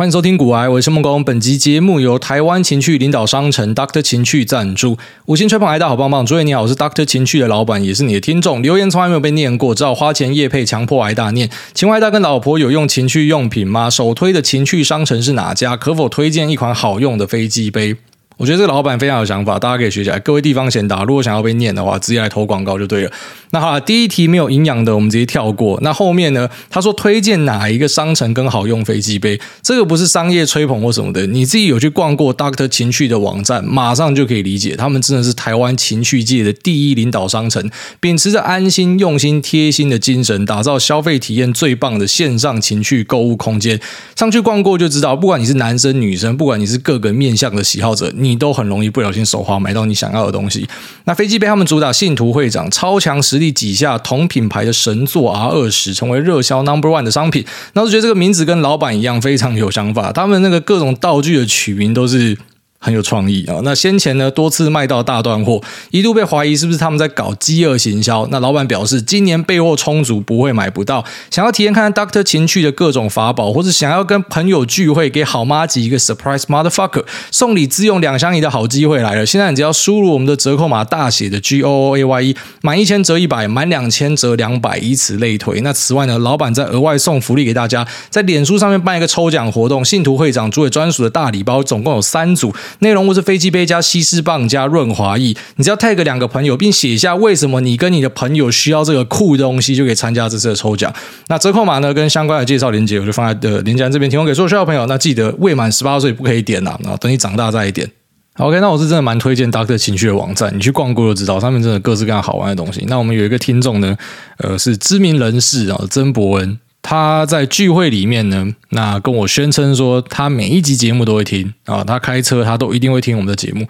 欢迎收听古癌，我是孟工。本集节目由台湾情趣领导商城 Doctor 情趣赞助。五星吹捧癌大好棒棒，诸位你好，我是 Doctor 情趣的老板，也是你的听众。留言从来没有被念过，只好花钱夜配，强迫癌大念。请问癌大跟老婆有用情趣用品吗？首推的情趣商城是哪家？可否推荐一款好用的飞机杯？我觉得这个老板非常有想法，大家可以学起来。各位地方贤达，如果想要被念的话，直接来投广告就对了。那好了，第一题没有营养的，我们直接跳过。那后面呢？他说推荐哪一个商城更好用飞机杯？这个不是商业吹捧或什么的，你自己有去逛过 Doctor 情趣的网站，马上就可以理解，他们真的是台湾情趣界的第一领导商城，秉持着安心、用心、贴心的精神，打造消费体验最棒的线上情趣购物空间。上去逛过就知道，不管你是男生女生，不管你是各个面向的喜好者，你。你都很容易不小心手滑买到你想要的东西。那飞机被他们主打信徒会长，超强实力挤下同品牌的神作 R 二十，成为热销 Number One 的商品。那我觉得这个名字跟老板一样非常有想法，他们那个各种道具的取名都是。很有创意啊！那先前呢，多次卖到大断货，一度被怀疑是不是他们在搞饥饿行销。那老板表示，今年备货充足，不会买不到。想要体验看 Doctor 情趣的各种法宝，或者想要跟朋友聚会，给好妈级一个 surprise motherfucker 送礼自用两相宜的好机会来了。现在你只要输入我们的折扣码大写的 G O O A Y E，满一千折一百，满两千折两百，以此类推。那此外呢，老板再额外送福利给大家，在脸书上面办一个抽奖活动，信徒会长诸位专属的大礼包，总共有三组。内容物是飞机杯加西施棒加润滑液，你只要 tag 两个朋友，并写下为什么你跟你的朋友需要这个酷东西，就可以参加这次的抽奖。那折扣码呢，跟相关的介绍链接，我就放在的链接这边提供给所有需要的朋友。那记得未满十八岁不可以点呐，啊，等你长大再一点。OK，那我是真的蛮推荐 Doctor 情绪的网站，你去逛过就知道，上面真的各式各样好玩的东西。那我们有一个听众呢，呃，是知名人士啊，曾伯恩。他在聚会里面呢，那跟我宣称说，他每一集节目都会听啊，他开车他都一定会听我们的节目。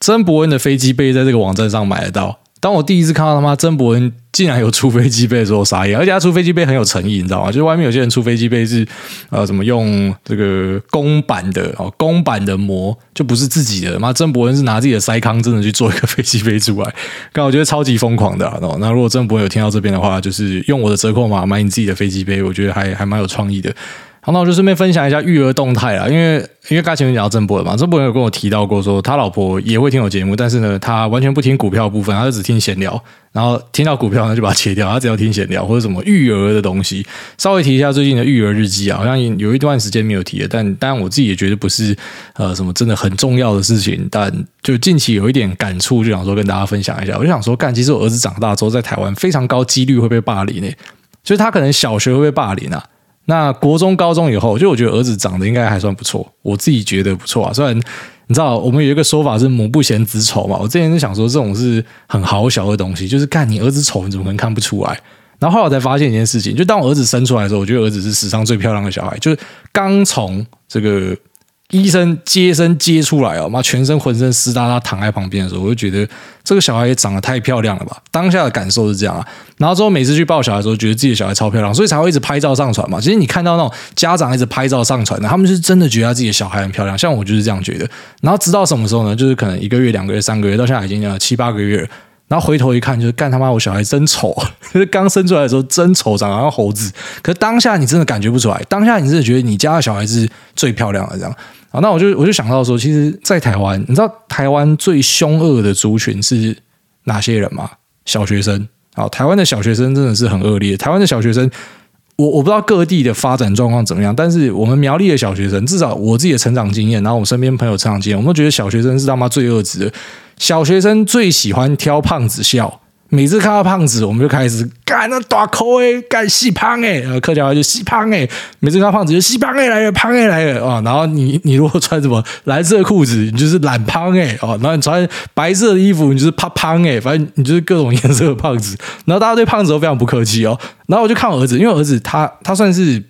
曾伯恩的飞机杯在这个网站上买得到。当我第一次看到他妈曾博恩竟然有出飞机杯的时候，傻眼。而且他出飞机杯很有诚意，你知道吗？就是外面有些人出飞机杯是呃，怎么用这个公版的哦，公版的膜就不是自己的。妈，曾博恩是拿自己的腮康真的去做一个飞机杯出来，刚我觉得超级疯狂的啊。那如果曾博恩有听到这边的话，就是用我的折扣码买你自己的飞机杯，我觉得还还蛮有创意的。好，那我就顺便分享一下育儿动态啦，因为因为刚才前面讲到曾博文嘛，郑博有跟我提到过说，他老婆也会听我节目，但是呢，他完全不听股票部分，他就只听闲聊，然后听到股票呢就把它切掉，他只要听闲聊或者什么育儿的东西。稍微提一下最近的育儿日记啊，好像有一段时间没有提了，但当然我自己也觉得不是呃什么真的很重要的事情，但就近期有一点感触，就想说跟大家分享一下。我就想说，干，其实我儿子长大之后在台湾非常高几率会被霸凌诶，就是他可能小学会被霸凌啊。那国中、高中以后，就我觉得儿子长得应该还算不错，我自己觉得不错啊。虽然你知道，我们有一个说法是“母不嫌子丑”嘛，我之前就想说这种是很好小的东西，就是看你儿子丑，你怎么可能看不出来？然后后来我才发现一件事情，就当我儿子生出来的时候，我觉得儿子是史上最漂亮的小孩，就是刚从这个。医生接生接出来哦，妈，全身浑身湿哒哒躺在旁边的时候，我就觉得这个小孩也长得太漂亮了吧。当下的感受是这样啊。然后之后每次去抱小孩的时候，觉得自己的小孩超漂亮，所以才会一直拍照上传嘛。其实你看到那种家长一直拍照上传的，他们是真的觉得自己的小孩很漂亮。像我就是这样觉得。然后直到什么时候呢？就是可能一个月、两个月、三个月，到现在已经呃七八个月。然后回头一看，就是干他妈，我小孩真丑，就是刚生出来的时候真丑，长得像猴子。可是当下你真的感觉不出来，当下你真的觉得你家的小孩是最漂亮的这样。好，那我就我就想到说，其实，在台湾，你知道台湾最凶恶的族群是哪些人吗？小学生。好，台湾的小学生真的是很恶劣。台湾的小学生，我我不知道各地的发展状况怎么样，但是我们苗栗的小学生，至少我自己的成长经验，然后我身边朋友成长经验，我们都觉得小学生是他妈最恶质的。小学生最喜欢挑胖子笑。每次看到胖子，我们就开始干那大口诶，干细胖诶，客家话就细胖诶。每次看到胖子就细胖诶来了，胖诶来了啊！然后你你如果穿什么蓝色裤子，你就是懒胖诶哦。然后你穿白色的衣服，你就是怕胖诶。反正你就是各种颜色的胖子。然后大家对胖子都非常不客气哦。然后我就看我儿子，因为我儿子他他算是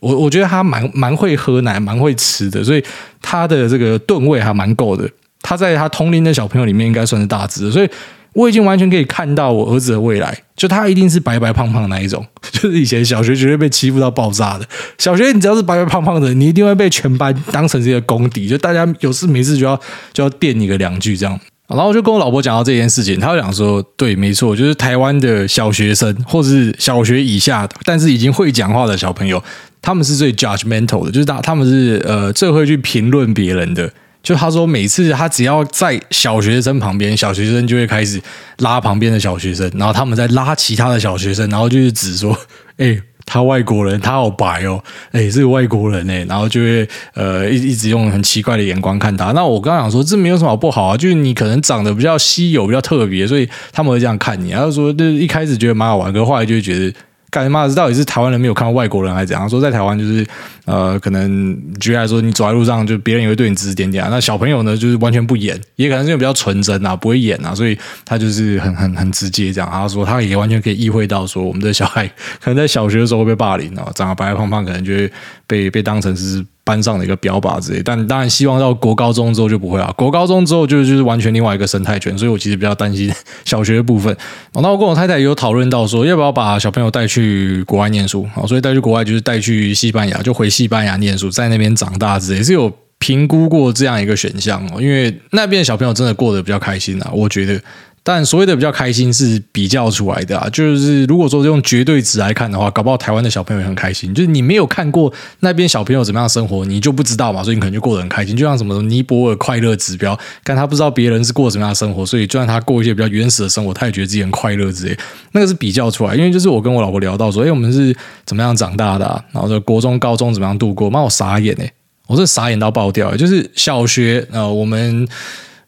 我我觉得他蛮蛮会喝奶，蛮会吃的，所以他的这个吨位还蛮够的。他在他同龄的小朋友里面应该算是大只，所以。我已经完全可以看到我儿子的未来，就他一定是白白胖胖那一种，就是以前小学绝对被欺负到爆炸的。小学你只要是白白胖胖的，你一定会被全班当成这个公敌，就大家有事没事就要就要电你个两句这样。然后我就跟我老婆讲到这件事情，她就讲说，对，没错，就是台湾的小学生或是小学以下，但是已经会讲话的小朋友，他们是最 judgmental 的，就是他他们是呃最会去评论别人的。就他说，每次他只要在小学生旁边，小学生就会开始拉旁边的小学生，然后他们再拉其他的小学生，然后就是指说，哎。他外国人，他好白哦，哎，是个外国人哎，然后就会呃一一直用很奇怪的眼光看他。那我刚想说，这没有什么不好啊，就是你可能长得比较稀有，比较特别，所以他们会这样看你。然后说，就一开始觉得蛮好玩，可后来就会觉得。干妈的，到底是台湾人没有看到外国人还是怎样？说在台湾就是，呃，可能举例来说，你走在路上，就别人也会对你指指点点啊。那小朋友呢，就是完全不演，也可能是因为比较纯真啊，不会演啊，所以他就是很很很直接这样。他说他也完全可以意会到，说我们的小孩 可能在小学的时候会被霸凌啊，长得白白胖胖，可能就会被被当成是。班上的一个标靶之类，但当然希望到国高中之后就不会啊。国高中之后就就是完全另外一个生态圈，所以我其实比较担心小学的部分。那我跟我太太也有讨论到说，要不要把小朋友带去国外念书啊？所以带去国外就是带去西班牙，就回西班牙念书，在那边长大之类，是有评估过这样一个选项哦。因为那边的小朋友真的过得比较开心啊，我觉得。但所谓的比较开心是比较出来的啊，就是如果说用绝对值来看的话，搞不好台湾的小朋友也很开心。就是你没有看过那边小朋友怎么样生活，你就不知道嘛，所以你可能就过得很开心。就像什么尼泊尔快乐指标，但他不知道别人是过什么样的生活，所以就算他过一些比较原始的生活，他也觉得自己很快乐之类。那个是比较出来，因为就是我跟我老婆聊到说，哎，我们是怎么样长大的？然后说国中、高中怎么样度过？妈，我傻眼哎，我是傻眼到爆掉。就是小学呃，我们。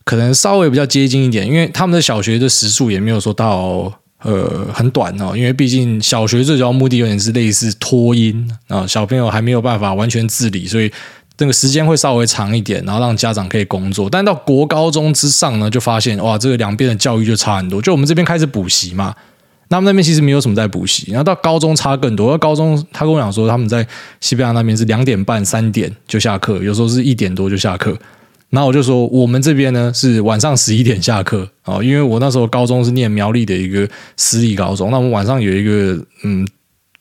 可能稍微比较接近一点，因为他们的小学的时数也没有说到呃很短哦，因为毕竟小学最主要目的有点是类似拖音啊，小朋友还没有办法完全自理，所以这个时间会稍微长一点，然后让家长可以工作。但到国高中之上呢，就发现哇，这个两边的教育就差很多。就我们这边开始补习嘛，那他们那边其实没有什么在补习，然后到高中差更多。高中他跟我讲说，他们在西班牙那边是两点半、三点就下课，有时候是一点多就下课。然后我就说，我们这边呢是晚上十一点下课啊，因为我那时候高中是念苗栗的一个私立高中，那我们晚上有一个嗯，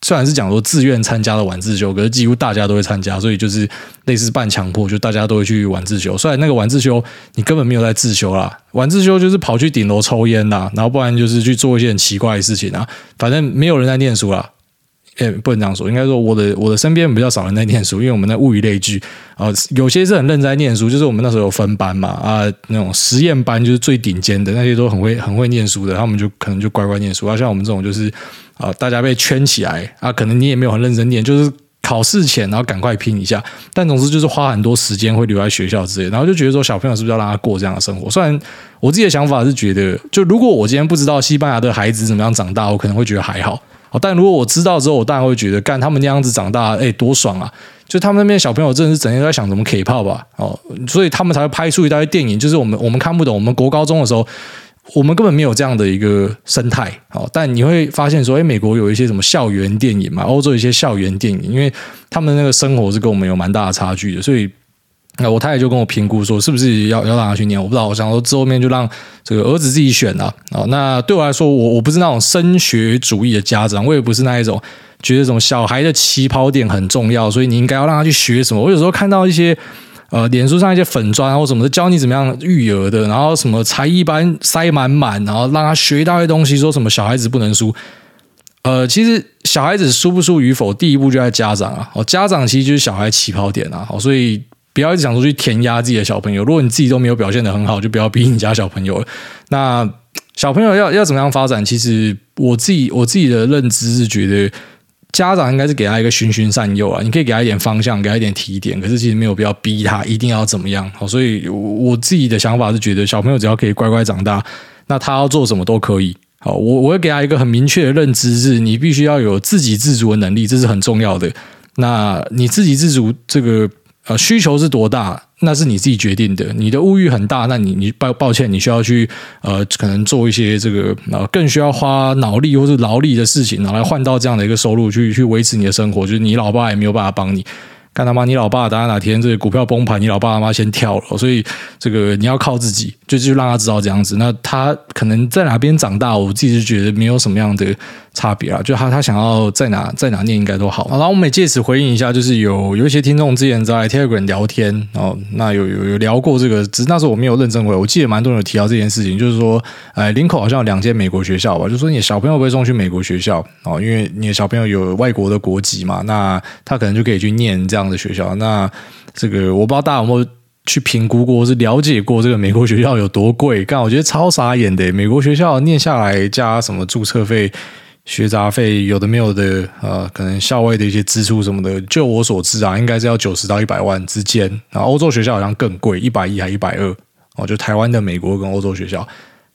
虽然是讲说自愿参加的晚自修，可是几乎大家都会参加，所以就是类似半强迫，就大家都会去晚自修。虽然那个晚自修你根本没有在自修啦，晚自修就是跑去顶楼抽烟啦，然后不然就是去做一些很奇怪的事情啊，反正没有人在念书啦。诶，不能这样说，应该说我的我的身边比较少人在念书，因为我们在物以类聚啊，有些是很认真在念书，就是我们那时候有分班嘛啊，那种实验班就是最顶尖的那些都很会很会念书的，他们就可能就乖乖念书啊，像我们这种就是啊，大家被圈起来啊，可能你也没有很认真念，就是考试前然后赶快拼一下，但总之就是花很多时间会留在学校之类，然后就觉得说小朋友是不是要让他过这样的生活？虽然我自己的想法是觉得，就如果我今天不知道西班牙的孩子怎么样长大，我可能会觉得还好。但如果我知道之后，我当然会觉得，干他们那样子长大，哎，多爽啊！就他们那边小朋友真的是整天都在想怎么 K 炮吧，哦，所以他们才会拍出一大堆电影。就是我们我们看不懂，我们国高中的时候，我们根本没有这样的一个生态。哦，但你会发现说，哎，美国有一些什么校园电影嘛，欧洲一些校园电影，因为他们那个生活是跟我们有蛮大的差距的，所以。那我太太就跟我评估说，是不是要要让他去念？我不知道，我想说之后面就让这个儿子自己选了啊。那对我来说，我我不是那种升学主义的家长，我也不是那一种觉得这种小孩的起跑点很重要，所以你应该要让他去学什么。我有时候看到一些呃，脸书上一些粉砖或什么教你怎么样育儿的，然后什么才艺班塞满满，然后让他学一大堆东西，说什么小孩子不能输。呃，其实小孩子输不输与否，第一步就在家长啊。哦，家长其实就是小孩起跑点啊。好，所以。不要一直想说去填压自己的小朋友，如果你自己都没有表现得很好，就不要逼你家小朋友了。那小朋友要要怎么样发展？其实我自己我自己的认知是觉得，家长应该是给他一个循循善诱啊，你可以给他一点方向，给他一点提点，可是其实没有必要逼他一定要怎么样。好，所以我自己的想法是觉得，小朋友只要可以乖乖长大，那他要做什么都可以。好，我我会给他一个很明确的认知，是你必须要有自给自足的能力，这是很重要的。那你自给自足这个。呃，需求是多大，那是你自己决定的。你的物欲很大，那你你抱抱歉，你需要去呃，可能做一些这个呃，更需要花脑力或是劳力的事情，拿来换到这样的一个收入，去去维持你的生活。就是你老爸也没有办法帮你。干他妈！你老爸等下哪天这个股票崩盘，你老爸他妈先跳了，所以这个你要靠自己，就就让他知道这样子。那他可能在哪边长大，我自己就觉得没有什么样的差别啊。就他他想要在哪在哪念应该都好。然后我们也借此回应一下，就是有有一些听众之前在 Telegram 聊天哦，那有有有聊过这个，只是那时候我没有认真回。我记得蛮多人有提到这件事情，就是说，哎，林口好像有两间美国学校吧，就是说你小朋友被送去美国学校哦，因为你的小朋友有外国的国籍嘛，那他可能就可以去念这样。样的学校，那这个我不知道大家有没有去评估过，是了解过这个美国学校有多贵？干，我觉得超傻眼的。美国学校念下来加什么注册费、学杂费，有的没有的，呃，可能校外的一些支出什么的，就我所知啊，应该是要九十到一百万之间。然后欧洲学校好像更贵，一百一还一百二哦。就台湾的美国跟欧洲学校。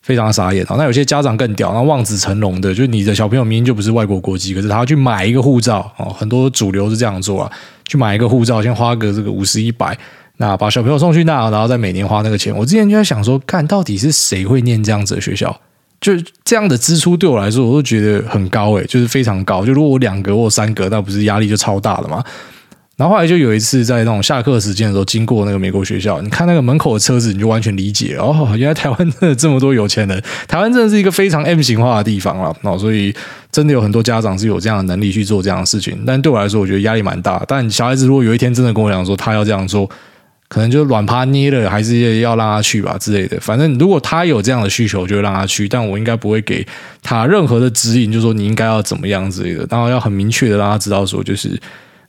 非常傻眼啊！那有些家长更屌，那望子成龙的，就是你的小朋友明明就不是外国国籍，可是他要去买一个护照哦。很多主流是这样做啊，去买一个护照，先花个这个五十一百，那把小朋友送去那，然后再每年花那个钱。我之前就在想说，看到底是谁会念这样子的学校？就这样的支出对我来说，我都觉得很高诶，就是非常高。就如果我两个或三个，那不是压力就超大了吗？然后后来就有一次在那种下课时间的时候，经过那个美国学校，你看那个门口的车子，你就完全理解哦，原来台湾真的这么多有钱人，台湾真的是一个非常 M 型化的地方了。哦，所以真的有很多家长是有这样的能力去做这样的事情。但对我来说，我觉得压力蛮大。但小孩子如果有一天真的跟我讲说他要这样做，可能就软趴捏了，还是要让他去吧之类的。反正如果他有这样的需求，就让他去。但我应该不会给他任何的指引，就是说你应该要怎么样之类的。然后要很明确的让他知道说，就是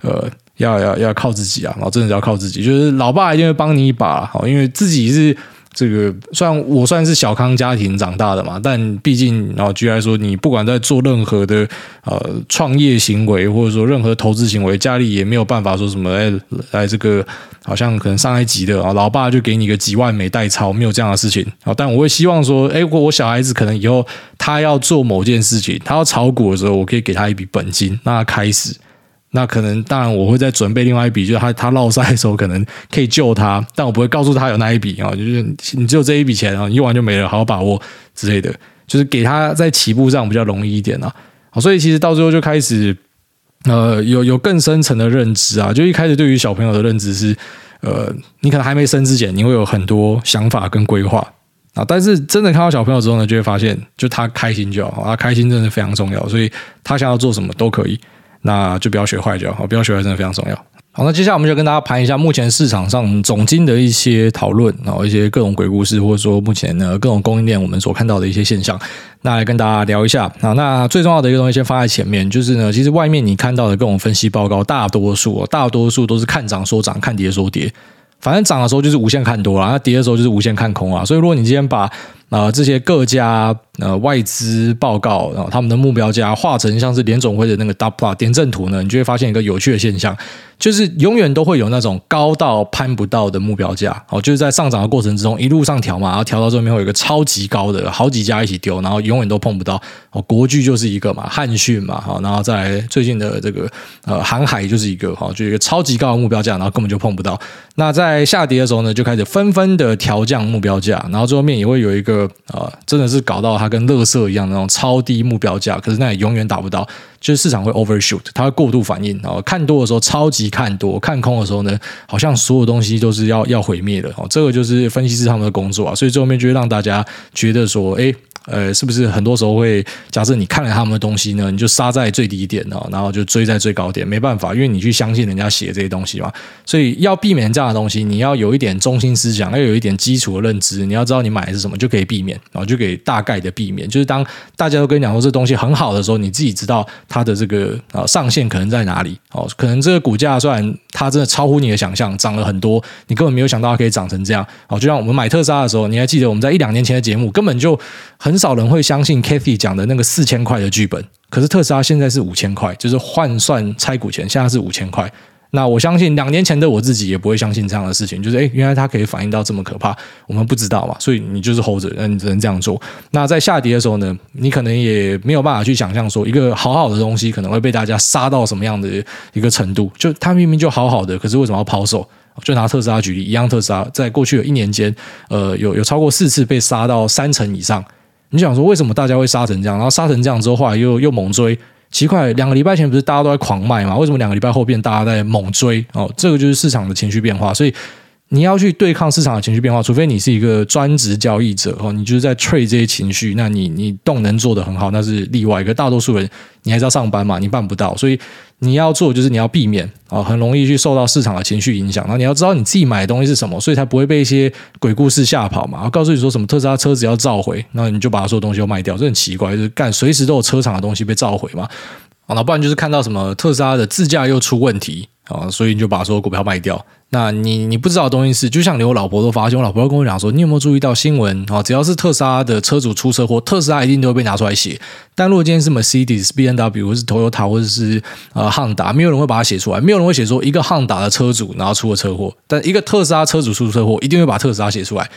呃。要要要靠自己啊！然后真的要靠自己，就是老爸一定会帮你一把，好，因为自己是这个，虽然我算是小康家庭长大的嘛，但毕竟，然后居然说，你不管在做任何的呃创业行为，或者说任何投资行为，家里也没有办法说什么哎，来这个好像可能上一级的啊，老爸就给你个几万美代钞，没有这样的事情啊。但我会希望说，哎，如果我小孩子可能以后他要做某件事情，他要炒股的时候，我可以给他一笔本金，让他开始。那可能当然我会再准备另外一笔，就是他他落赛的时候可能可以救他，但我不会告诉他有那一笔啊，就是你只有这一笔钱啊，用完就没了，好好把握之类的，就是给他在起步上比较容易一点啊。好，所以其实到最后就开始呃有有更深层的认知啊，就一开始对于小朋友的认知是呃你可能还没生之前你会有很多想法跟规划啊，但是真的看到小朋友之后呢，就会发现就他开心就好，他开心真的非常重要，所以他想要做什么都可以。那就不要学坏就好，不要学坏真的非常重要。好，那接下来我们就跟大家盘一下目前市场上总经的一些讨论，然后一些各种鬼故事，或者说目前呢各种供应链我们所看到的一些现象，那来跟大家聊一下。好，那最重要的一个东西先放在前面，就是呢，其实外面你看到的各种分析报告，大多数大多数都是看涨说涨，看跌说跌。反正涨的时候就是无限看多啦，那跌的时候就是无限看空啊。所以如果你今天把啊、这些各家呃外资报告，然后他们的目标价画成像是联总会的那个 dot plot 点阵图呢，你就会发现一个有趣的现象，就是永远都会有那种高到攀不到的目标价，哦，就是在上涨的过程之中一路上调嘛，然后调到这边会有一个超级高的，好几家一起丢，然后永远都碰不到。哦，国巨就是一个嘛，汉讯嘛，哈，然后再来最近的这个呃航海就是一个，哈，就一个超级高的目标价，然后根本就碰不到。那在下跌的时候呢，就开始纷纷的调降目标价，然后最后面也会有一个。啊，真的是搞到它跟乐色一样那种超低目标价，可是那也永远达不到，就是市场会 overshoot，它会过度反应，然后看多的时候超级看多，看空的时候呢，好像所有东西都是要要毁灭的哦，这个就是分析师他们的工作啊，所以最后面就会让大家觉得说，哎。呃，是不是很多时候会假设你看了他们的东西呢，你就杀在最低点哦，然后就追在最高点，没办法，因为你去相信人家写这些东西嘛，所以要避免这样的东西，你要有一点中心思想，要有一点基础的认知，你要知道你买的是什么，就可以避免，然后就可以大概的避免。就是当大家都跟你讲说这东西很好的时候，你自己知道它的这个啊上限可能在哪里哦，可能这个股价虽然它真的超乎你的想象，涨了很多，你根本没有想到它可以涨成这样哦。就像我们买特斯拉的时候，你还记得我们在一两年前的节目，根本就很。很少人会相信 Kathy 讲的那个四千块的剧本，可是特斯拉现在是五千块，就是换算拆股钱，现在是五千块。那我相信两年前的我自己也不会相信这样的事情，就是诶，原来它可以反应到这么可怕，我们不知道嘛，所以你就是 hold 着，那你只能这样做。那在下跌的时候呢，你可能也没有办法去想象说一个好好的东西可能会被大家杀到什么样的一个程度，就它明明就好好的，可是为什么要抛售？就拿特斯拉举例，一样特斯拉在过去的一年间，呃，有有超过四次被杀到三成以上。你想说为什么大家会杀成这样？然后杀成这样之后，后来又又猛追，奇怪，两个礼拜前不是大家都在狂卖吗？为什么两个礼拜后变大家在猛追？哦，这个就是市场的情绪变化，所以。你要去对抗市场的情绪变化，除非你是一个专职交易者哦，你就是在 trade 这些情绪，那你你动能做得很好，那是例外。可大多数人，你还是要上班嘛，你办不到，所以你要做就是你要避免啊，很容易去受到市场的情绪影响。然后你要知道你自己买的东西是什么，所以才不会被一些鬼故事吓跑嘛。然后告诉你说什么特斯拉车子要召回，那你就把所有东西都卖掉，这很奇怪，就是干随时都有车厂的东西被召回嘛。啊那不然就是看到什么特斯拉的自驾又出问题啊，所以你就把所有股票卖掉。那你你不知道的东西是，就像连我老婆都发现，我老婆都跟我讲说，你有没有注意到新闻啊？只要是特斯拉的车主出车祸，特斯拉一定都会被拿出来写。但如果今天是 Mercedes、B N W，或是 Toyota 或者是呃汉达，没有人会把它写出来，没有人会写说一个汉达的车主然后出了车祸，但一个特斯拉车主出车祸，一定会把特斯拉写出来。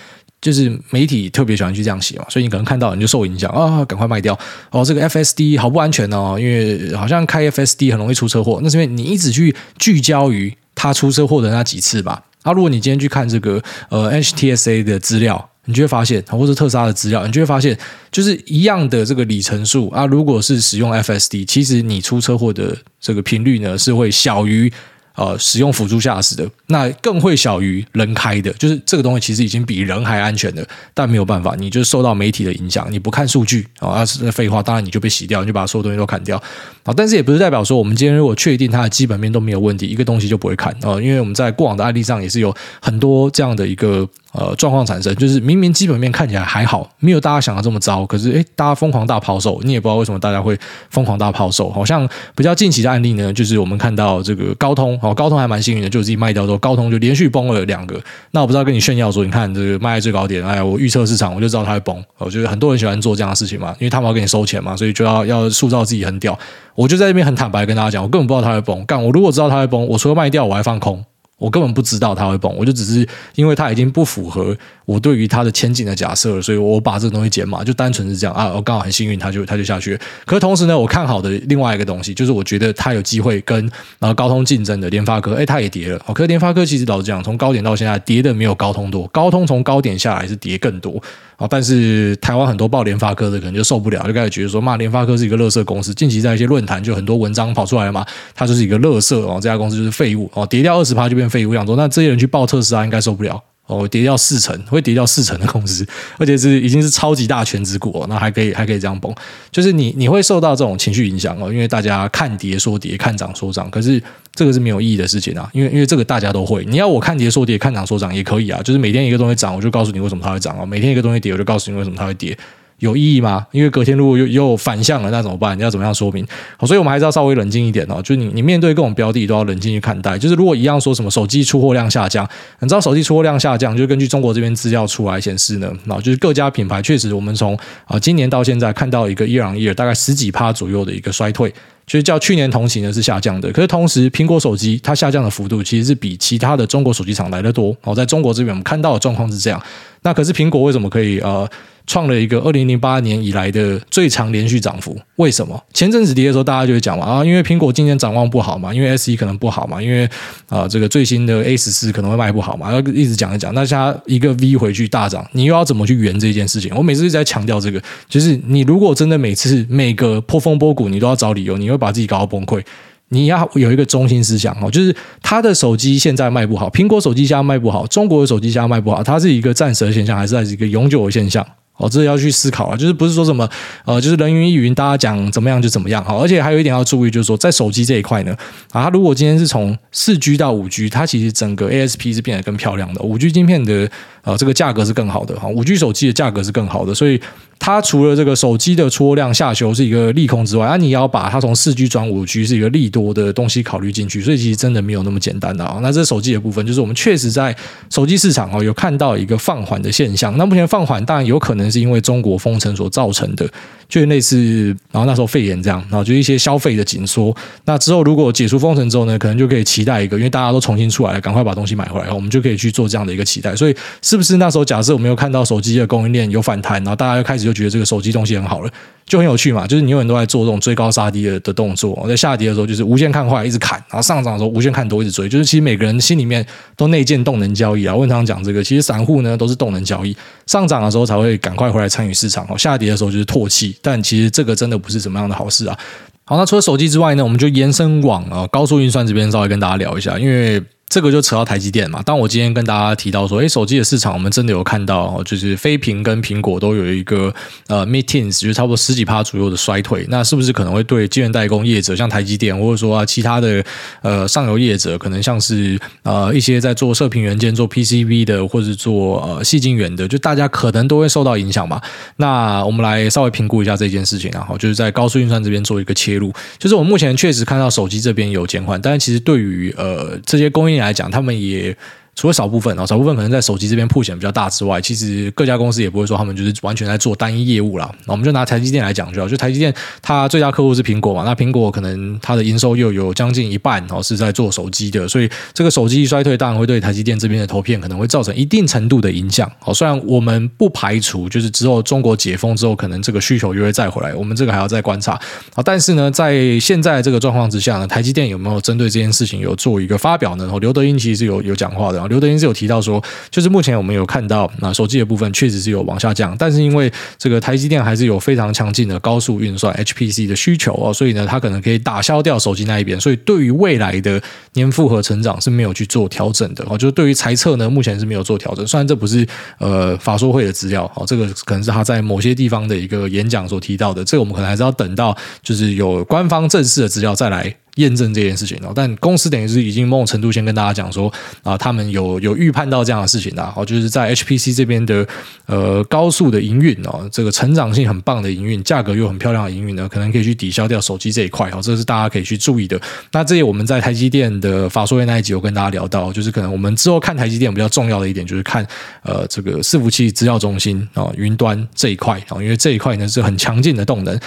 就是媒体特别喜欢去这样写嘛，所以你可能看到你就受影响啊，赶快卖掉哦。这个 FSD 好不安全哦，因为好像开 FSD 很容易出车祸。那是因为你一直去聚焦于他出车祸的那几次吧。啊，如果你今天去看这个呃 HTSA 的资料，你就会发现，或者特斯拉的资料，你就会发现，就是一样的这个里程数啊，如果是使用 FSD，其实你出车祸的这个频率呢是会小于。呃，使用辅助驾驶的，那更会小于人开的，就是这个东西其实已经比人还安全的，但没有办法，你就受到媒体的影响，你不看数据啊，那是废话，当然你就被洗掉，你就把所有东西都砍掉啊。但是也不是代表说我们今天如果确定它的基本面都没有问题，一个东西就不会砍啊，因为我们在过往的案例上也是有很多这样的一个。呃，状况产生就是明明基本面看起来还好，没有大家想的这么糟，可是诶，大家疯狂大抛售，你也不知道为什么大家会疯狂大抛售。好像比较近期的案例呢，就是我们看到这个高通，哦，高通还蛮幸运的，就自己卖掉之后，高通就连续崩了两个。那我不知道跟你炫耀说，你看这个卖在最高点，哎，我预测市场，我就知道它会崩。我觉得很多人喜欢做这样的事情嘛，因为他们要给你收钱嘛，所以就要要塑造自己很屌。我就在这边很坦白跟大家讲，我根本不知道它会崩。干，我如果知道它会崩，我除了卖掉，我还放空。我根本不知道它会崩，我就只是因为它已经不符合我对于它的前景的假设了，所以我把这个东西减码，就单纯是这样啊。我刚好很幸运，它就它就下去了。可是同时呢，我看好的另外一个东西，就是我觉得它有机会跟然后高通竞争的联发科，哎，它也跌了。可是联发科其实老实讲，从高点到现在跌的没有高通多，高通从高点下来是跌更多。但是台湾很多报联发科的可能就受不了，就开始觉得说，骂联发科是一个垃圾公司。近期在一些论坛就很多文章跑出来了嘛，它就是一个垃圾哦，这家公司就是废物哦，跌掉二十趴就变废物样。说那这些人去报特斯拉应该受不了。哦，跌掉四成，会跌掉四成的公司，而且是已经是超级大权值股，那还可以还可以这样崩，就是你你会受到这种情绪影响哦，因为大家看跌说跌，看涨说涨，可是这个是没有意义的事情啊，因为因为这个大家都会，你要我看跌说跌，看涨说涨也可以啊，就是每天一个东西涨，我就告诉你为什么它会涨哦，每天一个东西跌，我就告诉你为什么它会跌。有意义吗？因为隔天如果又又反向了，那怎么办？你要怎么样说明？好，所以我们还是要稍微冷静一点哦。就是你你面对各种标的都要冷静去看待。就是如果一样说什么手机出货量下降，你知道手机出货量下降，就是根据中国这边资料出来显示呢，啊，就是各家品牌确实我们从啊今年到现在看到一个 year on year 大概十几趴左右的一个衰退，就是较去年同期呢是下降的。可是同时苹果手机它下降的幅度其实是比其他的中国手机厂来得多。哦，在中国这边我们看到的状况是这样。那可是苹果为什么可以呃？创了一个二零零八年以来的最长连续涨幅，为什么？前阵子跌的时候，大家就会讲嘛啊，因为苹果今年展望不好嘛，因为 SE 可能不好嘛，因为啊这个最新的 A 十四可能会卖不好嘛，要一直讲一讲。那现在一个 V 回去大涨，你又要怎么去圆这件事情？我每次一直在强调这个，就是你如果真的每次每个破风波谷你都要找理由，你会把自己搞到崩溃。你要有一个中心思想哦，就是他的手机现在卖不好，苹果手机现在卖不好，中国的手机现在卖不好，它是一个暂时的现象，还是还是一个永久的现象？哦，这要去思考啊，就是不是说什么呃，就是人云亦云，大家讲怎么样就怎么样。好，而且还有一点要注意，就是说在手机这一块呢，啊，它如果今天是从四 G 到五 G，它其实整个 ASP 是变得更漂亮的，五 G 晶片的呃这个价格是更好的哈，五 G 手机的价格是更好的，所以。它除了这个手机的出货量下修是一个利空之外，啊，你要把它从四 G 转五 G 是一个利多的东西考虑进去，所以其实真的没有那么简单的啊。那这手机的部分，就是我们确实在手机市场哦有看到一个放缓的现象。那目前放缓当然有可能是因为中国封城所造成的，就类似然后那时候肺炎这样，然后就一些消费的紧缩。那之后如果解除封城之后呢，可能就可以期待一个，因为大家都重新出来了，赶快把东西买回来，我们就可以去做这样的一个期待。所以是不是那时候假设我们又看到手机的供应链有反弹，然后大家又开始就觉得这个手机东西。很好了，就很有趣嘛。就是你永远都在做这种追高杀低的的动作，在下跌的时候就是无限看坏，一直砍；然后上涨的时候无限看多，一直追。就是其实每个人心里面都内建动能交易啊。我常常讲这个，其实散户呢都是动能交易，上涨的时候才会赶快回来参与市场，哦，下跌的时候就是唾弃。但其实这个真的不是什么样的好事啊。好，那除了手机之外呢，我们就延伸往呃高速运算这边稍微跟大家聊一下，因为。这个就扯到台积电嘛。当我今天跟大家提到说，诶，手机的市场我们真的有看到，就是非苹跟苹果都有一个呃 mid-teens，就差不多十几趴左右的衰退。那是不是可能会对晶圆代工业者，像台积电，或者说啊其他的呃上游业者，可能像是呃一些在做射频元件、做 PCB 的，或者是做呃细晶圆的，就大家可能都会受到影响嘛？那我们来稍微评估一下这件事情啊，好，就是在高速运算这边做一个切入。就是我目前确实看到手机这边有减缓，但是其实对于呃这些供应来讲，他们也。除了少部分啊，少部分可能在手机这边曝险比较大之外，其实各家公司也不会说他们就是完全在做单一业务啦。那我们就拿台积电来讲就好，就台积电它最大客户是苹果嘛，那苹果可能它的营收又有将近一半哦是在做手机的，所以这个手机一衰退当然会对台积电这边的投片可能会造成一定程度的影响。好，虽然我们不排除就是之后中国解封之后，可能这个需求又会再回来，我们这个还要再观察。好，但是呢，在现在这个状况之下呢，台积电有没有针对这件事情有做一个发表呢？刘德英其实是有有讲话的。刘德英是有提到说，就是目前我们有看到，那手机的部分确实是有往下降，但是因为这个台积电还是有非常强劲的高速运算 HPC 的需求哦，所以呢，它可能可以打消掉手机那一边，所以对于未来的年复合成长是没有去做调整的哦。就是对于财测呢，目前是没有做调整，虽然这不是呃法说会的资料哦，这个可能是他在某些地方的一个演讲所提到的，这个我们可能还是要等到就是有官方正式的资料再来。验证这件事情哦，但公司等于是已经某种程度先跟大家讲说啊，他们有有预判到这样的事情的哦，就是在 HPC 这边的呃高速的营运哦，这个成长性很棒的营运，价格又很漂亮的营运呢，可能可以去抵消掉手机这一块哦，这是大家可以去注意的。那这些我们在台积电的法说会那一集有跟大家聊到，就是可能我们之后看台积电比较重要的一点就是看呃这个伺服器资料中心啊云端这一块啊，因为这一块呢是很强劲的动能。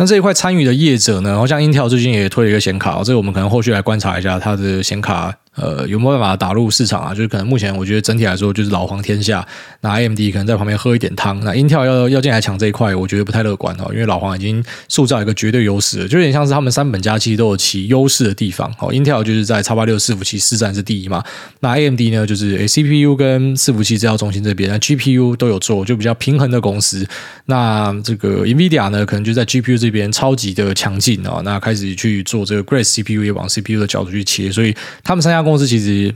那这一块参与的业者呢，然后像 Intel 最近也推了一个显卡，这个我们可能后续来观察一下它的显卡。呃，有没有办法打入市场啊？就是可能目前我觉得整体来说就是老黄天下，那 AMD 可能在旁边喝一点汤。那 Intel 要要进来抢这一块，我觉得不太乐观哦，因为老黄已经塑造一个绝对优势了，就有点像是他们三本家其实都有其优势的地方。哦，Intel 就是在叉八六伺服器市占是第一嘛，那 AMD 呢就是 CPU 跟伺服器制造中心这边，那 GPU 都有做，就比较平衡的公司。那这个 NVIDIA 呢，可能就在 GPU 这边超级的强劲啊，那开始去做这个 Grace CPU 也往 CPU 的角度去切，所以他们三家公司其实。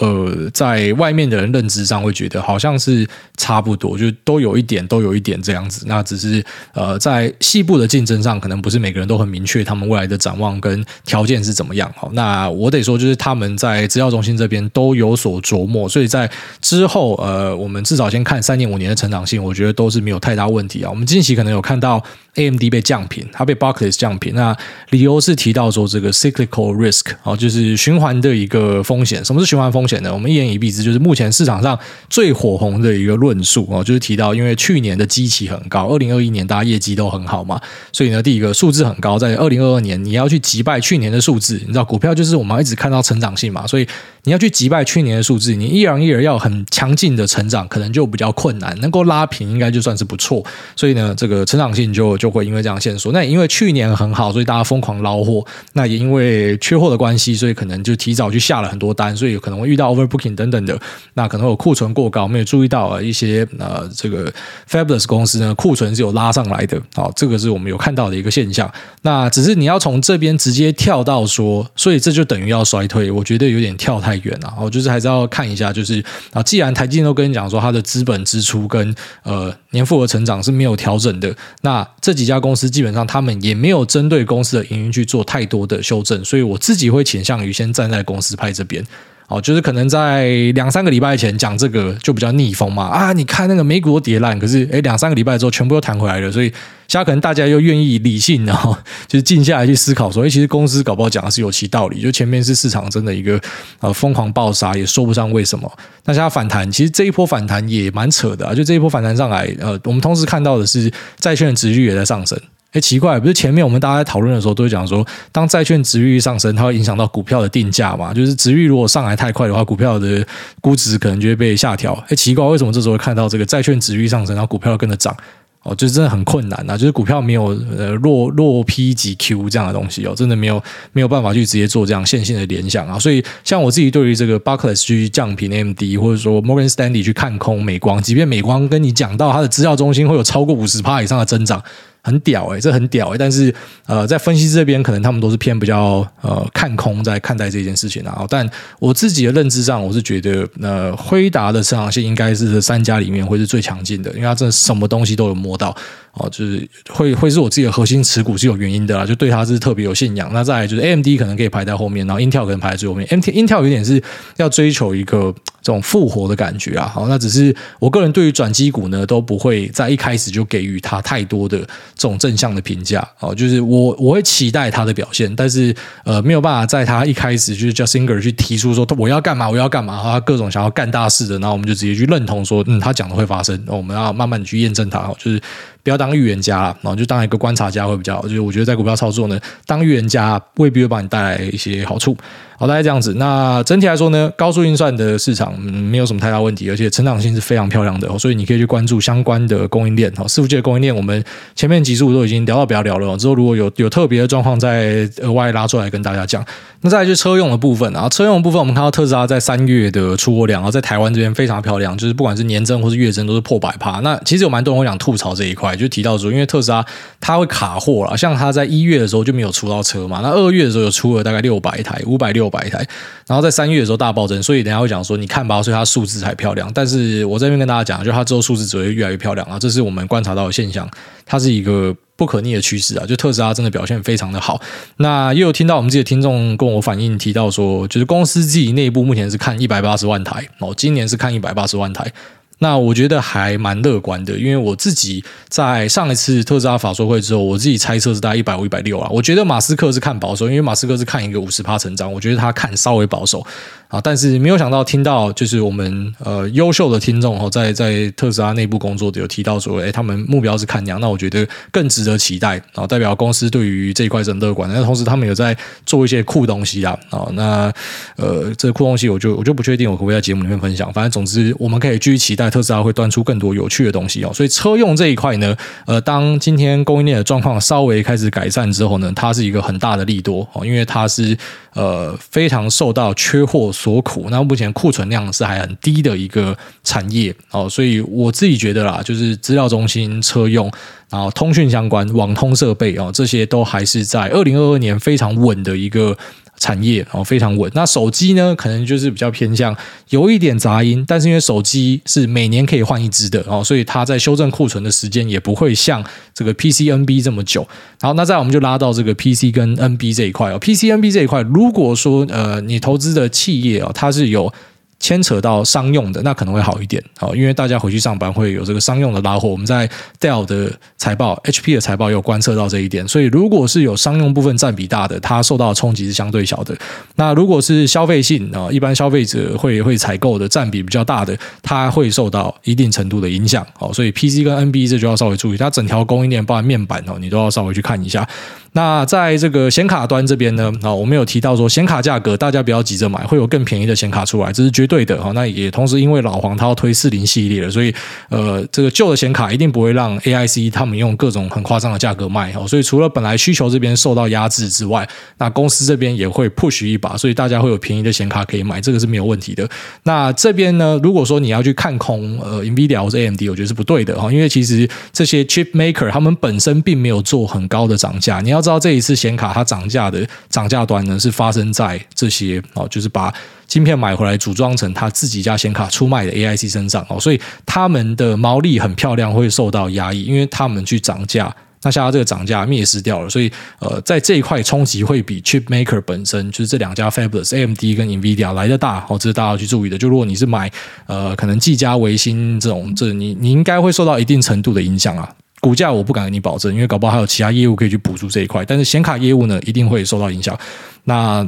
呃，在外面的人认知上会觉得好像是差不多，就都有一点，都有一点这样子。那只是呃，在细部的竞争上，可能不是每个人都很明确他们未来的展望跟条件是怎么样。好，那我得说，就是他们在资料中心这边都有所琢磨，所以在之后，呃，我们至少先看三年五年的成长性，我觉得都是没有太大问题啊。我们近期可能有看到 AMD 被降评，它被 Barclays 降评，那理由是提到说这个 cyclical risk 哦，就是循环的一个风险。什么是循环风险？呢？我们一言以蔽之，就是目前市场上最火红的一个论述哦，就是提到，因为去年的基期很高，二零二一年大家业绩都很好嘛，所以呢，第一个数字很高，在二零二二年你要去击败去年的数字，你知道股票就是我们一直看到成长性嘛，所以你要去击败去年的数字，你一而一而要很强劲的成长，可能就比较困难，能够拉平应该就算是不错，所以呢，这个成长性就就就会因为这样限缩。那因为去年很好，所以大家疯狂捞货，那也因为缺货的关系，所以可能就提早去下了很多单，所以可能会遇到 overbooking 等等的，那可能有库存过高，没有注意到啊一些呃这个 Fabulous 公司呢库存是有拉上来的，好，这个是我们有看到的一个现象。那只是你要从这边直接跳到说，所以这就等于要衰退，我觉得有点跳太远了。我就是还是要看一下，就是啊，既然台积电都跟你讲说它的资本支出跟呃年复合成长是没有调整的，那这几家公司基本上他们也没有针对公司的营运去做太多的修正，所以我自己会倾向于先站在公司派这边。哦，就是可能在两三个礼拜前讲这个就比较逆风嘛啊！你看那个美股都跌烂，可是诶两三个礼拜之后全部又弹回来了，所以现在可能大家又愿意理性，然后 就是静下来去思考说，诶其实公司搞不好讲的是有其道理，就前面是市场真的一个呃疯狂暴杀，也说不上为什么。那现在反弹，其实这一波反弹也蛮扯的啊！就这一波反弹上来，呃，我们同时看到的是债券的殖率也在上升。哎，奇怪，不是前面我们大家在讨论的时候都会讲说，当债券殖利率上升，它会影响到股票的定价嘛？就是殖利率如果上来太快的话，股票的估值可能就会被下调。哎，奇怪，为什么这时候会看到这个债券殖利率上升，然后股票跟着涨？哦，就真的很困难啊！就是股票没有呃落落 P 及 Q 这样的东西哦，真的没有没有办法去直接做这样线性的联想啊。所以，像我自己对于这个 Barclays 去降评 AMD，或者说 Morgan Stanley 去看空美光，即便美光跟你讲到它的资料中心会有超过五十趴以上的增长。很屌哎，这很屌哎，但是呃，在分析这边可能他们都是偏比较呃看空在看待这件事情啊。但我自己的认知上，我是觉得呃，辉达的成长性应该是这三家里面会是最强劲的，因为它真的什么东西都有摸到。哦，就是会会是我自己的核心持股是有原因的啦，就对它是特别有信仰。那再来就是 AMD 可能可以排在后面，然后 Intel 可能排在最后面。Intel Intel 有点是要追求一个这种复活的感觉啊。好，那只是我个人对于转机股呢都不会在一开始就给予它太多的这种正向的评价。哦，就是我我会期待他的表现，但是呃没有办法在他一开始就是叫 Singer 去提出说我要干嘛我要干嘛，他各种想要干大事的，然后我们就直接去认同说嗯他讲的会发生，我们要慢慢的去验证它，就是。不要当预言家，然后就当一个观察家会比较好。就是我觉得在股票操作呢，当预言家未必会帮你带来一些好处。好，大概这样子。那整体来说呢，高速运算的市场嗯没有什么太大问题，而且成长性是非常漂亮的，所以你可以去关注相关的供应链。好，伺服器的供应链，我们前面几集都已经聊到不要聊了。之后如果有有特别的状况，再额外拉出来跟大家讲。那再来就是车用的部分，啊车用的部分，我们看到特斯拉在三月的出货量，然后在台湾这边非常漂亮，就是不管是年增或是月增都是破百趴。那其实有蛮多人会想吐槽这一块，就提到说，因为特斯拉它会卡货了，像它在一月的时候就没有出到车嘛，那二月的时候有出了大概六百台，五百六百台。然后在三月的时候大暴增，所以等下会讲说你看吧，所以它数字才漂亮。但是我这边跟大家讲，就它之后数字只会越来越漂亮啊，这是我们观察到的现象，它是一个不可逆的趋势啊。就特斯拉真的表现非常的好。那也有听到我们自己的听众跟我反映提到说，就是公司自己内部目前是看一百八十万台哦，今年是看一百八十万台。那我觉得还蛮乐观的，因为我自己在上一次特斯拉法说会之后，我自己猜测是大概一百五、一百六啊。我觉得马斯克是看保守，因为马斯克是看一个五十趴成长，我觉得他看稍微保守。啊！但是没有想到听到就是我们呃优秀的听众哦，在在特斯拉内部工作的有提到说，哎，他们目标是看涨，那我觉得更值得期待啊！代表公司对于这一块是很乐观的。那同时他们有在做一些酷东西啊！啊，那呃，这酷东西我就我就不确定我可不可以在节目里面分享。反正总之我们可以继续期待特斯拉会端出更多有趣的东西哦。所以车用这一块呢，呃，当今天供应链的状况稍微开始改善之后呢，它是一个很大的利多哦，因为它是呃非常受到缺货所苦，那目前库存量是还很低的一个产业哦，所以我自己觉得啦，就是资料中心、车用，然后通讯相关、网通设备哦，这些都还是在二零二二年非常稳的一个。产业哦，非常稳。那手机呢，可能就是比较偏向有一点杂音，但是因为手机是每年可以换一只的哦，所以它在修正库存的时间也不会像这个 PC、NB 这么久。好，那再我们就拉到这个 PC 跟 NB 这一块哦，PC、NB 这一块，如果说呃你投资的企业哦，它是有。牵扯到商用的，那可能会好一点，好，因为大家回去上班会有这个商用的拉货。我们在 Dell 的财报、HP 的财报也有观测到这一点，所以如果是有商用部分占比大的，它受到的冲击是相对小的。那如果是消费性啊，一般消费者会会采购的占比比较大的，它会受到一定程度的影响。好，所以 PC 跟 NB 这就要稍微注意，它整条供应链包含面板哦，你都要稍微去看一下。那在这个显卡端这边呢，啊，我们有提到说显卡价格，大家不要急着买，会有更便宜的显卡出来，这是绝对的哈。那也同时因为老黄他要推四零系列了，所以呃，这个旧的显卡一定不会让 AIC 他们用各种很夸张的价格卖哦。所以除了本来需求这边受到压制之外，那公司这边也会 push 一把，所以大家会有便宜的显卡可以买，这个是没有问题的。那这边呢，如果说你要去看空呃 NVIDIA 或者 AMD，我觉得是不对的哈，因为其实这些 chip maker 他们本身并没有做很高的涨价，你要。知道这一次显卡它涨价的涨价端呢，是发生在这些哦，就是把晶片买回来组装成他自己家显卡出卖的 AIC 身上哦，所以他们的毛利很漂亮，会受到压抑，因为他们去涨价，那像它这个涨价灭失掉了，所以呃，在这一块冲击会比 Chip Maker 本身就是这两家 Fabulous AMD 跟 NVIDIA 来得大哦，这是大家要去注意的。就如果你是买呃，可能技嘉、微星这种，这你你应该会受到一定程度的影响啊。股价我不敢跟你保证，因为搞不好还有其他业务可以去补助这一块。但是显卡业务呢，一定会受到影响。那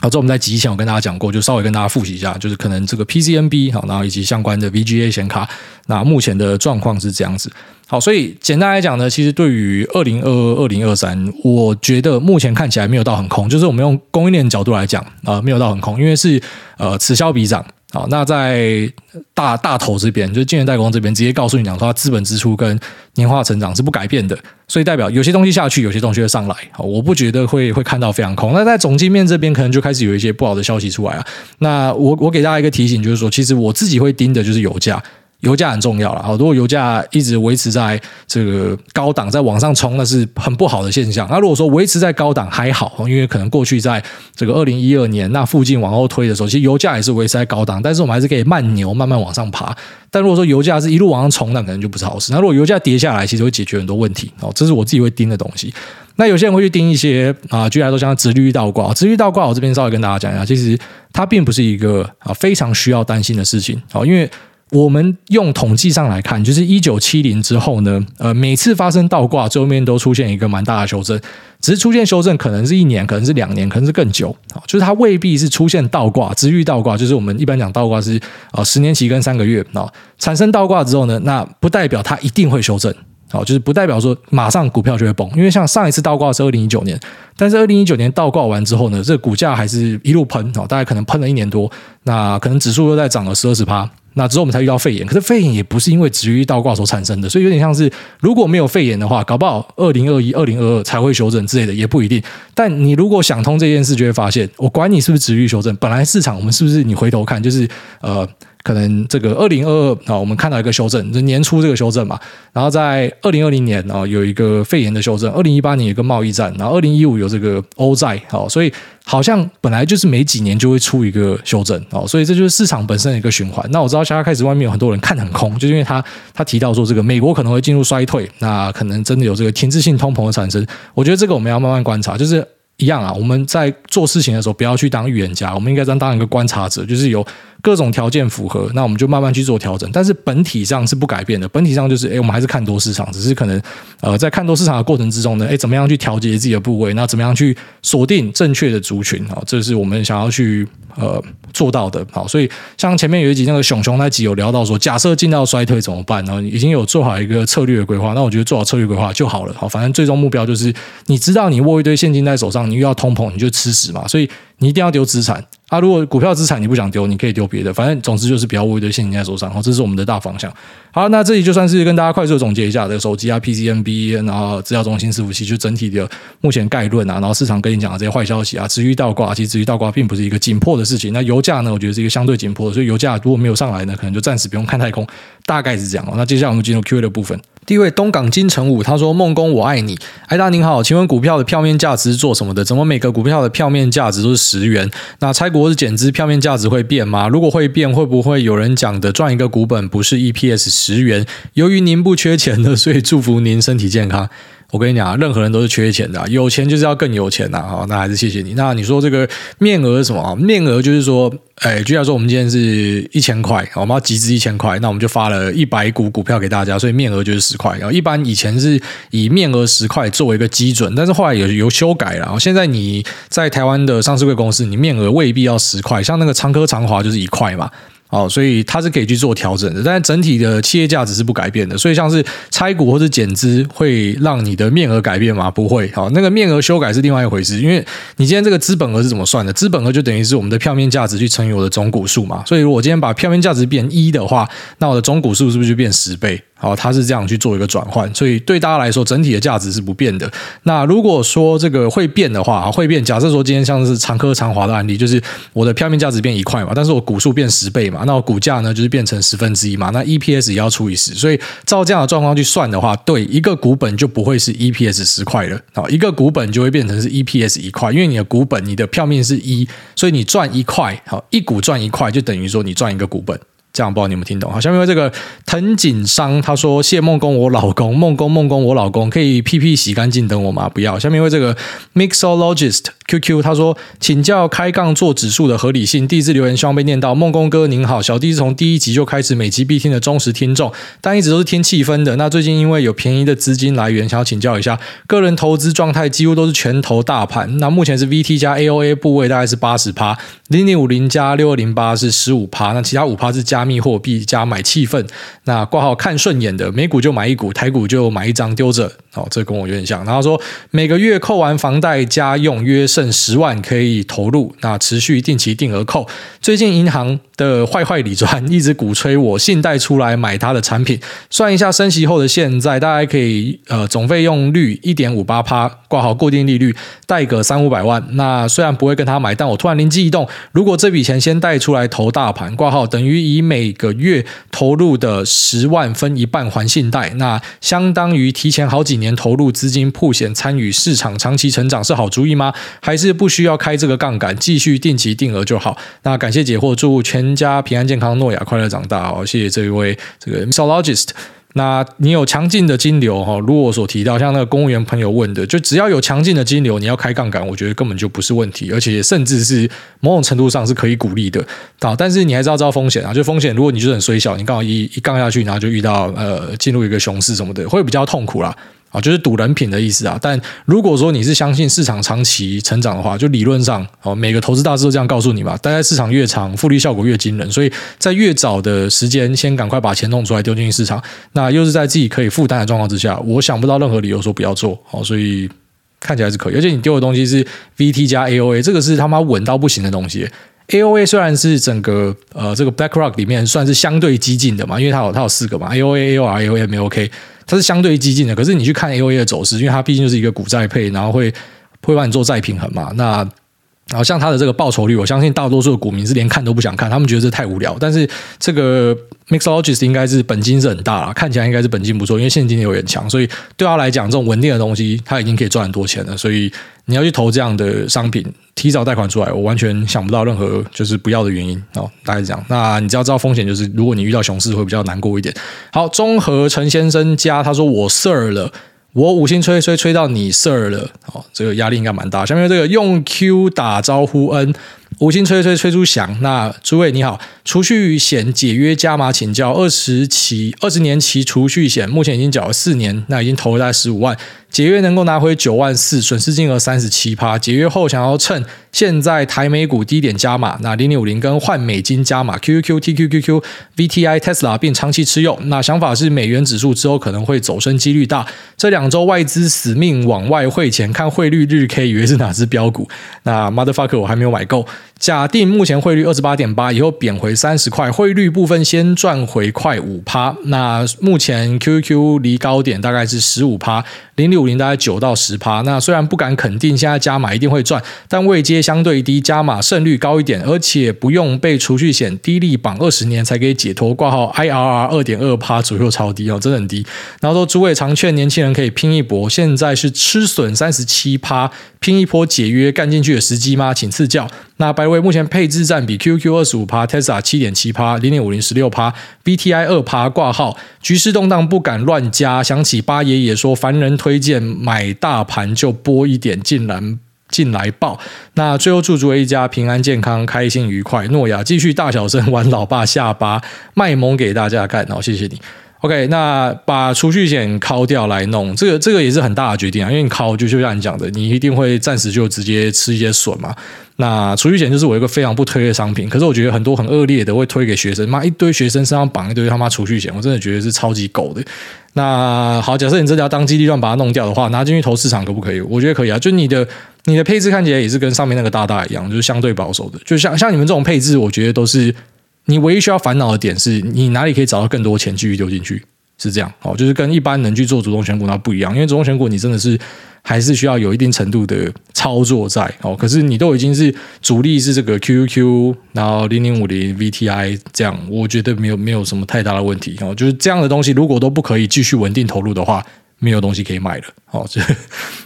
好，这我们在集前我跟大家讲过，就稍微跟大家复习一下，就是可能这个 PCNB 好，然后以及相关的 VGA 显卡，那目前的状况是这样子。好，所以简单来讲呢，其实对于二零二二、二零二三，我觉得目前看起来没有到很空，就是我们用供应链角度来讲啊、没有到很空，因为是呃此消彼长。好，那在大大头这边，就是晶圆代工这边，直接告诉你讲说，它资本支出跟年化成长是不改变的，所以代表有些东西下去，有些东西会上来。好，我不觉得会会看到非常空。那在总经面这边，可能就开始有一些不好的消息出来啊。那我我给大家一个提醒，就是说，其实我自己会盯的就是油价。油价很重要了。好，如果油价一直维持在这个高档，在往上冲，那是很不好的现象。那如果说维持在高档还好，因为可能过去在这个二零一二年那附近往后推的时候，其实油价也是维持在高档，但是我们还是可以慢牛慢慢往上爬。但如果说油价是一路往上冲，那可能就不是好事。那如果油价跌下来，其实会解决很多问题。哦，这是我自己会盯的东西。那有些人会去盯一些啊，举例来说像殖利率倒挂，殖利率倒挂，我这边稍微跟大家讲一下，其实它并不是一个啊非常需要担心的事情。好，因为我们用统计上来看，就是一九七零之后呢，呃，每次发生倒挂，最后面都出现一个蛮大的修正，只是出现修正可能是一年，可能是两年，可能是更久。就是它未必是出现倒挂，殖利率倒挂，就是我们一般讲倒挂是啊十年期跟三个月啊，产生倒挂之后呢，那不代表它一定会修正。好，就是不代表说马上股票就会崩，因为像上一次倒挂是二零一九年，但是二零一九年倒挂完之后呢，这个股价还是一路喷，大概可能喷了一年多，那可能指数又在涨了十二十趴，那之后我们才遇到肺炎，可是肺炎也不是因为止于倒挂所产生的，所以有点像是如果没有肺炎的话，搞不好二零二一、二零二二才会修正之类的，也不一定。但你如果想通这件事，就会发现，我管你是不是止于修正，本来市场我们是不是你回头看就是呃。可能这个二零二二啊，我们看到一个修正，就年初这个修正嘛。然后在二零二零年啊，有一个肺炎的修正。二零一八年有个贸易战，然后二零一五有这个欧债，好，所以好像本来就是每几年就会出一个修正，哦，所以这就是市场本身的一个循环。那我知道现在开始外面有很多人看很空，就是因为他他提到说这个美国可能会进入衰退，那可能真的有这个停滞性通膨的产生。我觉得这个我们要慢慢观察，就是。一样啊，我们在做事情的时候，不要去当预言家，我们应该当当一个观察者，就是有各种条件符合，那我们就慢慢去做调整。但是本体上是不改变的，本体上就是，诶，我们还是看多市场，只是可能，呃，在看多市场的过程之中呢，诶，怎么样去调节自己的部位，那怎么样去锁定正确的族群啊？这是我们想要去。呃，做到的好，所以像前面有一集那个熊熊那集有聊到说，假设进到衰退怎么办？然后已经有做好一个策略的规划，那我觉得做好策略规划就好了。好，反正最终目标就是你知道你握一堆现金在手上，你又要通膨，你就吃屎嘛。所以你一定要丢资产。啊，如果股票资产你不想丢，你可以丢别的，反正总之就是不要握一堆现金在手上。好，这是我们的大方向。好，那这里就算是跟大家快速总结一下的手机啊、PCNB，然后资料中心伺服器，就整体的目前概论啊，然后市场跟你讲的这些坏消息啊，持续倒挂，其实持续倒挂并不是一个紧迫的事情。那油价呢，我觉得是一个相对紧迫的，所以油价如果没有上来呢，可能就暂时不用看太空，大概是这样。那接下来我们进入 Q&A 的部分。第一位东港金城武他说：“孟工我爱你，艾大您好，请问股票的票面价值是做什么的？怎么每个股票的票面价值都是十元？那拆股或是减资，票面价值会变吗？如果会变，会不会有人讲的赚一个股本不是 EPS 十元？由于您不缺钱的，所以祝福您身体健康。”我跟你讲，任何人都是缺钱的，有钱就是要更有钱呐！好，那还是谢谢你。那你说这个面额是什么啊？面额就是说，哎，就像说我们今天是一千块，我们要集资一千块，那我们就发了一百股股票给大家，所以面额就是十块。然后一般以前是以面额十块作为一个基准，但是后来有有修改了。现在你在台湾的上市柜公司，你面额未必要十块，像那个长科长华就是一块嘛。哦，所以它是可以去做调整的，但是整体的企业价值是不改变的。所以像是拆股或者减资，会让你的面额改变吗？不会。好，那个面额修改是另外一回事，因为你今天这个资本额是怎么算的？资本额就等于是我们的票面价值去乘以我的总股数嘛。所以如果今天把票面价值变一的话，那我的总股数是不是就变十倍？好，它是这样去做一个转换，所以对大家来说，整体的价值是不变的。那如果说这个会变的话，会变。假设说今天像是长科长华的案例，就是我的票面价值变一块嘛，但是我股数变十倍嘛，那我股价呢就是变成十分之一嘛，那 EPS 也要除以十。所以照这样的状况去算的话，对一个股本就不会是 EPS 十块了，好，一个股本就会变成是 EPS 一块，因为你的股本你的票面是一，所以你赚一块，好，一股赚一块就等于说你赚一个股本。这样不知道你们听懂？好，下面这个藤井商他说：“谢孟公，我老公，孟公孟公，我老公，可以屁屁洗干净等我吗？不要。”下面为这个 Mixologist QQ 他说：“请教开杠做指数的合理性。”第一次留言希望被念到。孟公哥您好，小弟是从第一集就开始每集必听的忠实听众，但一直都是听气氛的。那最近因为有便宜的资金来源，想要请教一下，个人投资状态几乎都是全投大盘。那目前是 VT 加 AOA 部位大概是八十趴，零零五零加六二零八是十五趴，那其他五趴是加。加密货币加买气氛，那挂号看顺眼的美股就买一股，台股就买一张丢着。哦，这跟我有点像。然后说每个月扣完房贷家用约剩十万可以投入，那持续定期定额扣。最近银行的坏坏理专一直鼓吹我信贷出来买他的产品，算一下升息后的现在，大概可以呃总费用率一点五八趴，挂好固定利率，贷个三五百万。那虽然不会跟他买，但我突然灵机一动，如果这笔钱先贷出来投大盘，挂号等于以每个月投入的十万分一半还信贷，那相当于提前好几年投入资金铺险参与市场长期成长是好主意吗？还是不需要开这个杠杆，继续定期定额就好？那感谢解惑，祝全家平安健康，诺亚快乐长大。哦，谢谢这一位这个 Mixologist。那你有强劲的金流哈，如果我所提到，像那个公务员朋友问的，就只要有强劲的金流，你要开杠杆，我觉得根本就不是问题，而且甚至是某种程度上是可以鼓励的。好，但是你还是要知道风险啊，就风险，如果你就是很衰小，你刚好一一杠下去，然后就遇到呃进入一个熊市什么的，会比较痛苦啦。啊，就是赌人品的意思啊。但如果说你是相信市场长期成长的话，就理论上，哦，每个投资大师都这样告诉你嘛。待在市场越长，复利效果越惊人。所以在越早的时间，先赶快把钱弄出来丢进去市场。那又是在自己可以负担的状况之下，我想不到任何理由说不要做。哦，所以看起来是可以。而且你丢的东西是 VT 加 AOA，这个是他妈稳到不行的东西。AOA 虽然是整个呃这个 BlackRock 里面算是相对激进的嘛，因为它有它有四个嘛，AOA、AOR、AOM、MOK。它是相对激进的，可是你去看 AOA 的走势，因为它毕竟就是一个股债配，然后会会帮你做债平衡嘛。那然后像它的这个报酬率，我相信大多数的股民是连看都不想看，他们觉得这太无聊。但是这个 Mixologist 应该是本金是很大，看起来应该是本金不错，因为现金流也很强，所以对他来讲，这种稳定的东西，他已经可以赚很多钱了。所以你要去投这样的商品，提早贷款出来，我完全想不到任何就是不要的原因哦。大概是这样。那你只要知道风险，就是如果你遇到熊市会比较难过一点。好，综合陈先生家他说我 Sir 了，我五星吹吹吹到你 Sir 了，哦，这个压力应该蛮大。下面这个用 Q 打招呼 N。五星吹吹吹出响，那诸位你好，储蓄险解约加码请教，二十期二十年期储蓄险，目前已经缴了四年，那已经投了大概十五万，解约能够拿回九万四，损失金额三十七趴，解约后想要趁现在台美股低点加码，那零零五零跟换美金加码，QQQ TQQQ VTI Tesla 并长期持有，那想法是美元指数之后可能会走升几率大，这两周外资死命往外汇钱，看汇率日 K 以为是哪只标股，那 Motherfucker 我还没有买够。假定目前汇率二十八点八，以后贬回三十块，汇率部分先赚回快五趴。那目前 QQQ 离高点大概是十五趴，零六五零大概九到十趴。那虽然不敢肯定现在加码一定会赚，但位阶相对低，加码胜率高一点，而且不用被储蓄险低利绑二十年才可以解脱。挂号 IRR 二点二趴左右，超低哦，真的很低。然后说诸位常劝年轻人可以拼一搏，现在是吃损三十七趴，拼一波解约干进去的时机吗？请赐教。那白威目前配置占比 QQ 二十五趴，Tesla 七点七趴，零点五零十六趴，BTI 二趴挂号，局势动荡不敢乱加。想起八爷爷说，凡人推荐买大盘就拨一点进来进来报。那最后祝诸位一家平安健康，开心愉快。诺亚继续大小声玩老爸下巴卖萌给大家看，好谢谢你。OK，那把储蓄险敲掉来弄，这个这个也是很大的决定啊，因为你敲就就像你讲的，你一定会暂时就直接吃一些损嘛。那储蓄险就是我一个非常不推的商品，可是我觉得很多很恶劣的会推给学生，妈一堆学生身上绑一堆他妈储蓄险，我真的觉得是超级狗的。那好，假设你真的要当机立断把它弄掉的话，拿进去投市场可不可以？我觉得可以啊，就你的你的配置看起来也是跟上面那个大大一样，就是相对保守的，就像像你们这种配置，我觉得都是。你唯一需要烦恼的点是你哪里可以找到更多钱继续丢进去，是这样哦，就是跟一般人去做主动选股那不一样，因为主动选股你真的是还是需要有一定程度的操作在哦。可是你都已经是主力是这个 QQQ，然后零零五零 VTI 这样，我觉得没有没有什么太大的问题哦。就是这样的东西，如果都不可以继续稳定投入的话，没有东西可以买了哦。这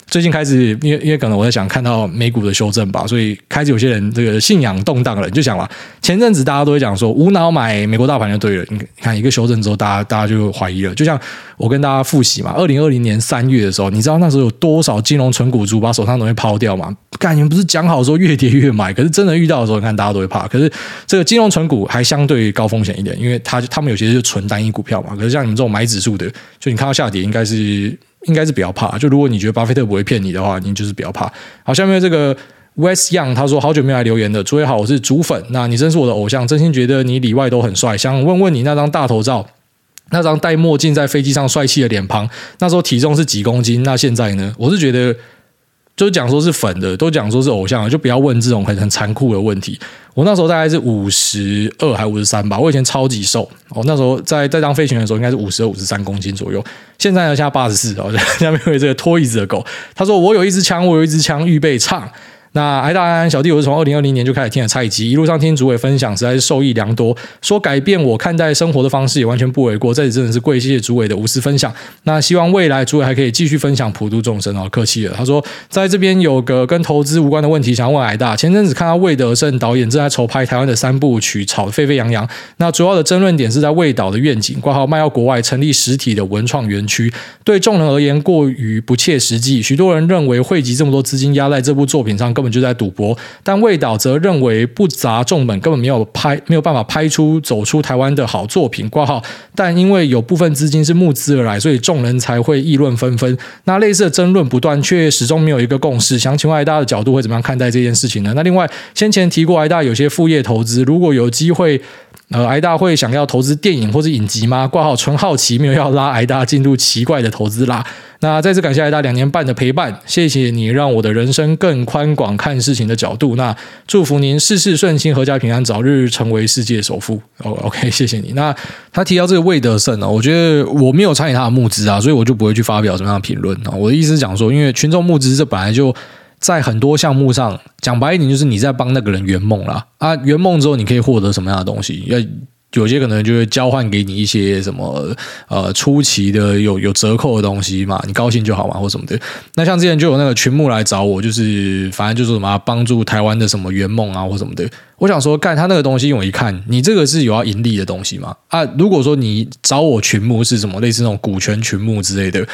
最近开始，因为因为可能我在想看到美股的修正吧，所以开始有些人这个信仰动荡了。你就想了，前阵子大家都会讲说无脑买美国大盘就对了。你看一个修正之后，大家大家就怀疑了。就像我跟大家复习嘛，二零二零年三月的时候，你知道那时候有多少金融纯股族把手上东西抛掉吗？干，你们不是讲好说越跌越买，可是真的遇到的时候，你看大家都会怕。可是这个金融存股还相对高风险一点，因为他他们有些是纯单一股票嘛。可是像你们这种买指数的，就你看到下跌，应该是。应该是比较怕，就如果你觉得巴菲特不会骗你的话，你就是比较怕。好，下面这个 West Young 他说好久没来留言了，诸位好，我是竹粉，那你真是我的偶像，真心觉得你里外都很帅，想问问你那张大头照那张戴墨镜在飞机上帅气的脸庞，那时候体重是几公斤？那现在呢？我是觉得。就讲说是粉的，都讲说是偶像，就不要问这种很很残酷的问题。我那时候大概是五十二还五十三吧，我以前超级瘦。哦，那时候在在当飞行员的时候，应该是五十二五十三公斤左右。现在呢，现在八十四。哦，下面有这个拖椅子的狗，他说：“我有一支枪，我有一支枪，预备唱。”那挨大安小弟，我是从二零二零年就开始听了蔡基，一路上听主委分享，实在是受益良多。说改变我看待生活的方式，也完全不为过。这里真的是跪谢谢主委的无私分享。那希望未来主委还可以继续分享普度众生哦，客气了。他说在这边有个跟投资无关的问题，想问挨大。前阵子看到魏德圣导演正在筹拍台湾的三部曲，吵得沸沸扬扬。那主要的争论点是在魏导的愿景，挂号卖到国外成立实体的文创园区，对众人而言过于不切实际。许多人认为汇集这么多资金压在这部作品上，更本就在赌博。但魏导则认为不砸重本根本没有拍，没有办法拍出走出台湾的好作品。挂号，但因为有部分资金是募资而来，所以众人才会议论纷纷。那类似的争论不断，却始终没有一个共识。想请问艾大的角度会怎么样看待这件事情呢？那另外先前提过艾大有些副业投资，如果有机会，呃，挨大会想要投资电影或者影集吗？挂号纯好奇，没有要拉挨大进入奇怪的投资啦。那再次感谢挨大两年半的陪伴，谢谢你让我的人生更宽广看事情的角度。那祝福您事事顺心，阖家平安，早日成为世界首富。哦，OK，谢谢你。那他提到这个魏德圣呢，我觉得我没有参与他的募资啊，所以我就不会去发表什么样的评论啊。我的意思是讲说，因为群众募资这本来就在很多项目上讲白一点，就是你在帮那个人圆梦啦啊，圆梦之后你可以获得什么样的东西？要。有些可能就会交换给你一些什么呃初期的有有折扣的东西嘛，你高兴就好嘛，或什么的。那像之前就有那个群募来找我，就是反正就是什么帮助台湾的什么圆梦啊或什么的。我想说，干他那个东西，我一看，你这个是有要盈利的东西吗？啊，如果说你找我群募是什么类似那种股权群募之类的。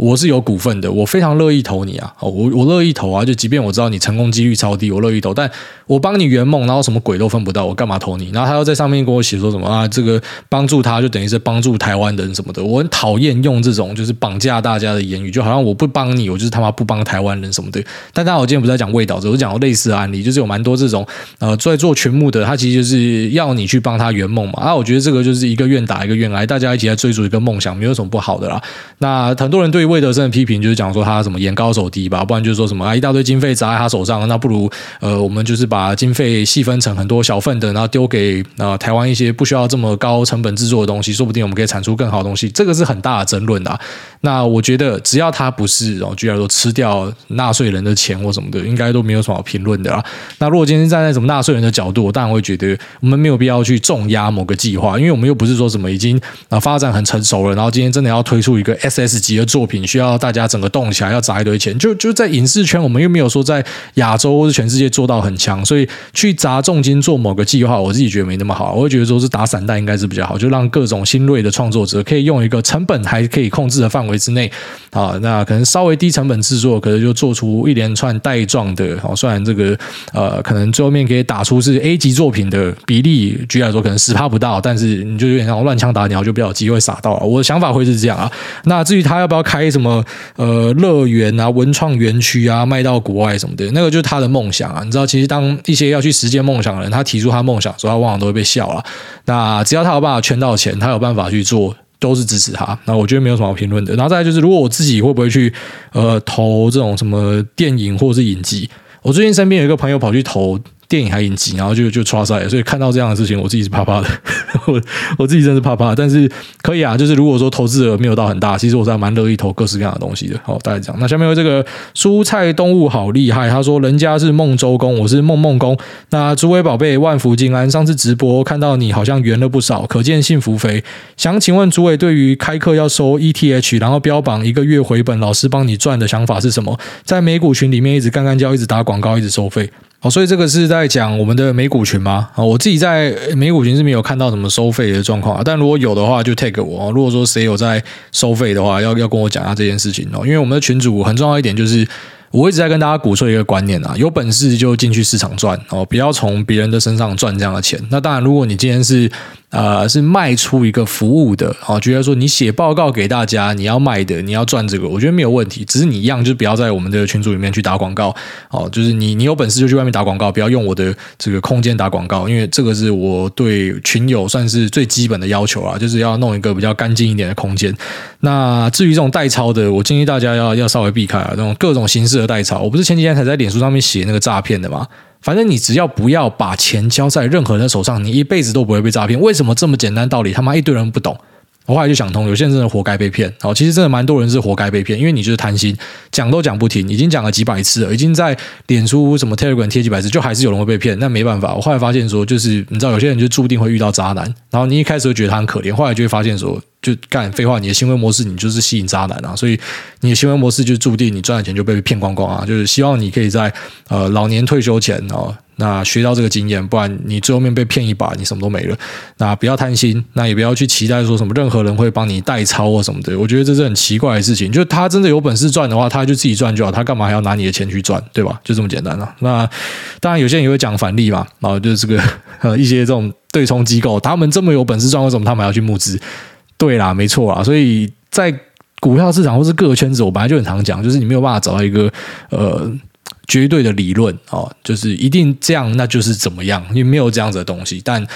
我是有股份的，我非常乐意投你啊！我我乐意投啊！就即便我知道你成功几率超低，我乐意投。但我帮你圆梦，然后什么鬼都分不到，我干嘛投你？然后他又在上面跟我写说什么啊？这个帮助他就等于是帮助台湾人什么的。我很讨厌用这种就是绑架大家的言语，就好像我不帮你，我就是他妈不帮台湾人什么的。但当然，我今天不是在讲魏导，我讲类似的案例，就是有蛮多这种呃在做群募的，他其实就是要你去帮他圆梦嘛。啊，我觉得这个就是一个愿打一个愿挨，大家一起来追逐一个梦想，没有什么不好的啦。那很多人对于魏德圣的批评就。是讲说他什么眼高手低吧，不然就是说什么啊一大堆经费砸在他手上，那不如呃我们就是把经费细分成很多小份的，然后丢给呃台湾一些不需要这么高成本制作的东西，说不定我们可以产出更好的东西。这个是很大的争论的啊。那我觉得只要他不是哦，居然说吃掉纳税人的钱或什么的，应该都没有什么好评论的啦。那如果今天站在什么纳税人的角度，我当然会觉得我们没有必要去重压某个计划，因为我们又不是说什么已经啊发展很成熟了，然后今天真的要推出一个 SS 级的作品，你需要大家整。个动起来要砸一堆钱，就就在影视圈，我们又没有说在亚洲或者全世界做到很强，所以去砸重金做某个计划，我自己觉得没那么好。我会觉得说是打散弹应该是比较好，就让各种新锐的创作者可以用一个成本还可以控制的范围之内啊，那可能稍微低成本制作，可能就做出一连串带状的。好，虽然这个呃，可能最后面可以打出是 A 级作品的比例，举例来说可能十趴不到，但是你就有点像乱枪打鸟，就比较有机会撒到了。我的想法会是这样啊。那至于他要不要开什么呃？乐园啊，文创园区啊，卖到国外什么的，那个就是他的梦想啊。你知道，其实当一些要去实现梦想的人，他提出他梦想的时候，他往往都会被笑了。那只要他有办法圈到钱，他有办法去做，都是支持他。那我觉得没有什么好评论的。然后再就是，如果我自己会不会去呃投这种什么电影或者是影集？我最近身边有一个朋友跑去投。电影还影集，然后就就剉赛，所以看到这样的事情，我自己是怕怕的。我我自己真是怕怕，但是可以啊，就是如果说投资额没有到很大，其实我是还蛮乐意投各式各样的东西的。好，大概这样。那下面有这个蔬菜动物好厉害，他说人家是孟周公，我是孟孟公。那诸位宝贝万福金安，上次直播看到你好像圆了不少，可见幸福肥。想请问诸位，对于开课要收 ETH，然后标榜一个月回本，老师帮你赚的想法是什么？在美股群里面一直干干叫，一直打广告，一直收费。哦，所以这个是在讲我们的美股群吗？啊，我自己在美股群是没有看到什么收费的状况啊，但如果有的话就 take 我。如果说谁有在收费的话，要要跟我讲一下这件事情哦。因为我们的群主很重要一点就是，我一直在跟大家鼓吹一个观念啊，有本事就进去市场赚哦，不要从别人的身上赚这样的钱。那当然，如果你今天是呃，是卖出一个服务的啊，觉得说你写报告给大家，你要卖的，你要赚这个，我觉得没有问题。只是你一样，就不要在我们的群组里面去打广告哦。就是你，你有本事就去外面打广告，不要用我的这个空间打广告，因为这个是我对群友算是最基本的要求啊，就是要弄一个比较干净一点的空间。那至于这种代抄的，我建议大家要要稍微避开啊，这种各种形式的代抄。我不是前几天才在脸书上面写那个诈骗的吗？反正你只要不要把钱交在任何人手上，你一辈子都不会被诈骗。为什么这么简单道理？他妈一堆人不懂。我后来就想通，有些人真的活该被骗。哦，其实真的蛮多人是活该被骗，因为你就是贪心，讲都讲不听，已经讲了几百次了，已经在脸书什么 Telegram 贴几百次，就还是有人会被骗。那没办法，我后来发现说，就是你知道，有些人就注定会遇到渣男。然后你一开始会觉得他很可怜，后来就会发现说。就干废话，你的行为模式，你就是吸引渣男啊！所以你的行为模式就注定你赚的钱就被骗光光啊！就是希望你可以在呃老年退休前哦，那学到这个经验，不然你最后面被骗一把，你什么都没了。那不要贪心，那也不要去期待说什么任何人会帮你代操或什么的。我觉得这是很奇怪的事情。就他真的有本事赚的话，他就自己赚就好，他干嘛还要拿你的钱去赚，对吧？就这么简单了啊。那当然有些人也会讲返利嘛，然后就是这个呃一些这种对冲机构，他们这么有本事赚，为什么他们还要去募资？对啦，没错啦，所以在股票市场或是各个圈子，我本来就很常讲，就是你没有办法找到一个呃绝对的理论哦，就是一定这样，那就是怎么样，因为没有这样子的东西，但。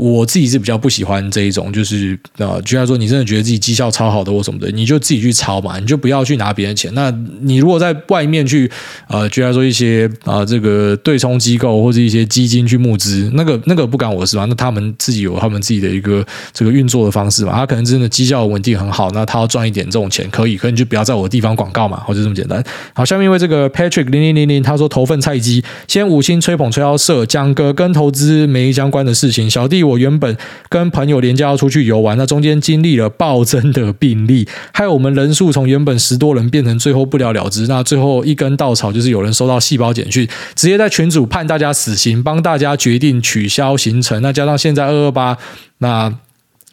我自己是比较不喜欢这一种，就是呃，就像说你真的觉得自己绩效超好的或什么的，你就自己去抄嘛，你就不要去拿别人钱。那你如果在外面去呃，就像说一些啊、这个对冲机构或者一些基金去募资，那个那个不干我的事嘛，那他们自己有他们自己的一个这个运作的方式嘛，他可能真的绩效稳定很好，那他要赚一点这种钱可以，可你就不要在我的地方广告嘛，或者这么简单。好，下面因为这个 Patrick 零零零零他说投份菜鸡，先五星吹捧吹到社，讲个跟投资没相关的事情，小弟。我原本跟朋友连假要出去游玩，那中间经历了暴增的病例，害我们人数从原本十多人变成最后不了了之。那最后一根稻草就是有人收到细胞简讯，直接在群组判大家死刑，帮大家决定取消行程。那加上现在二二八，那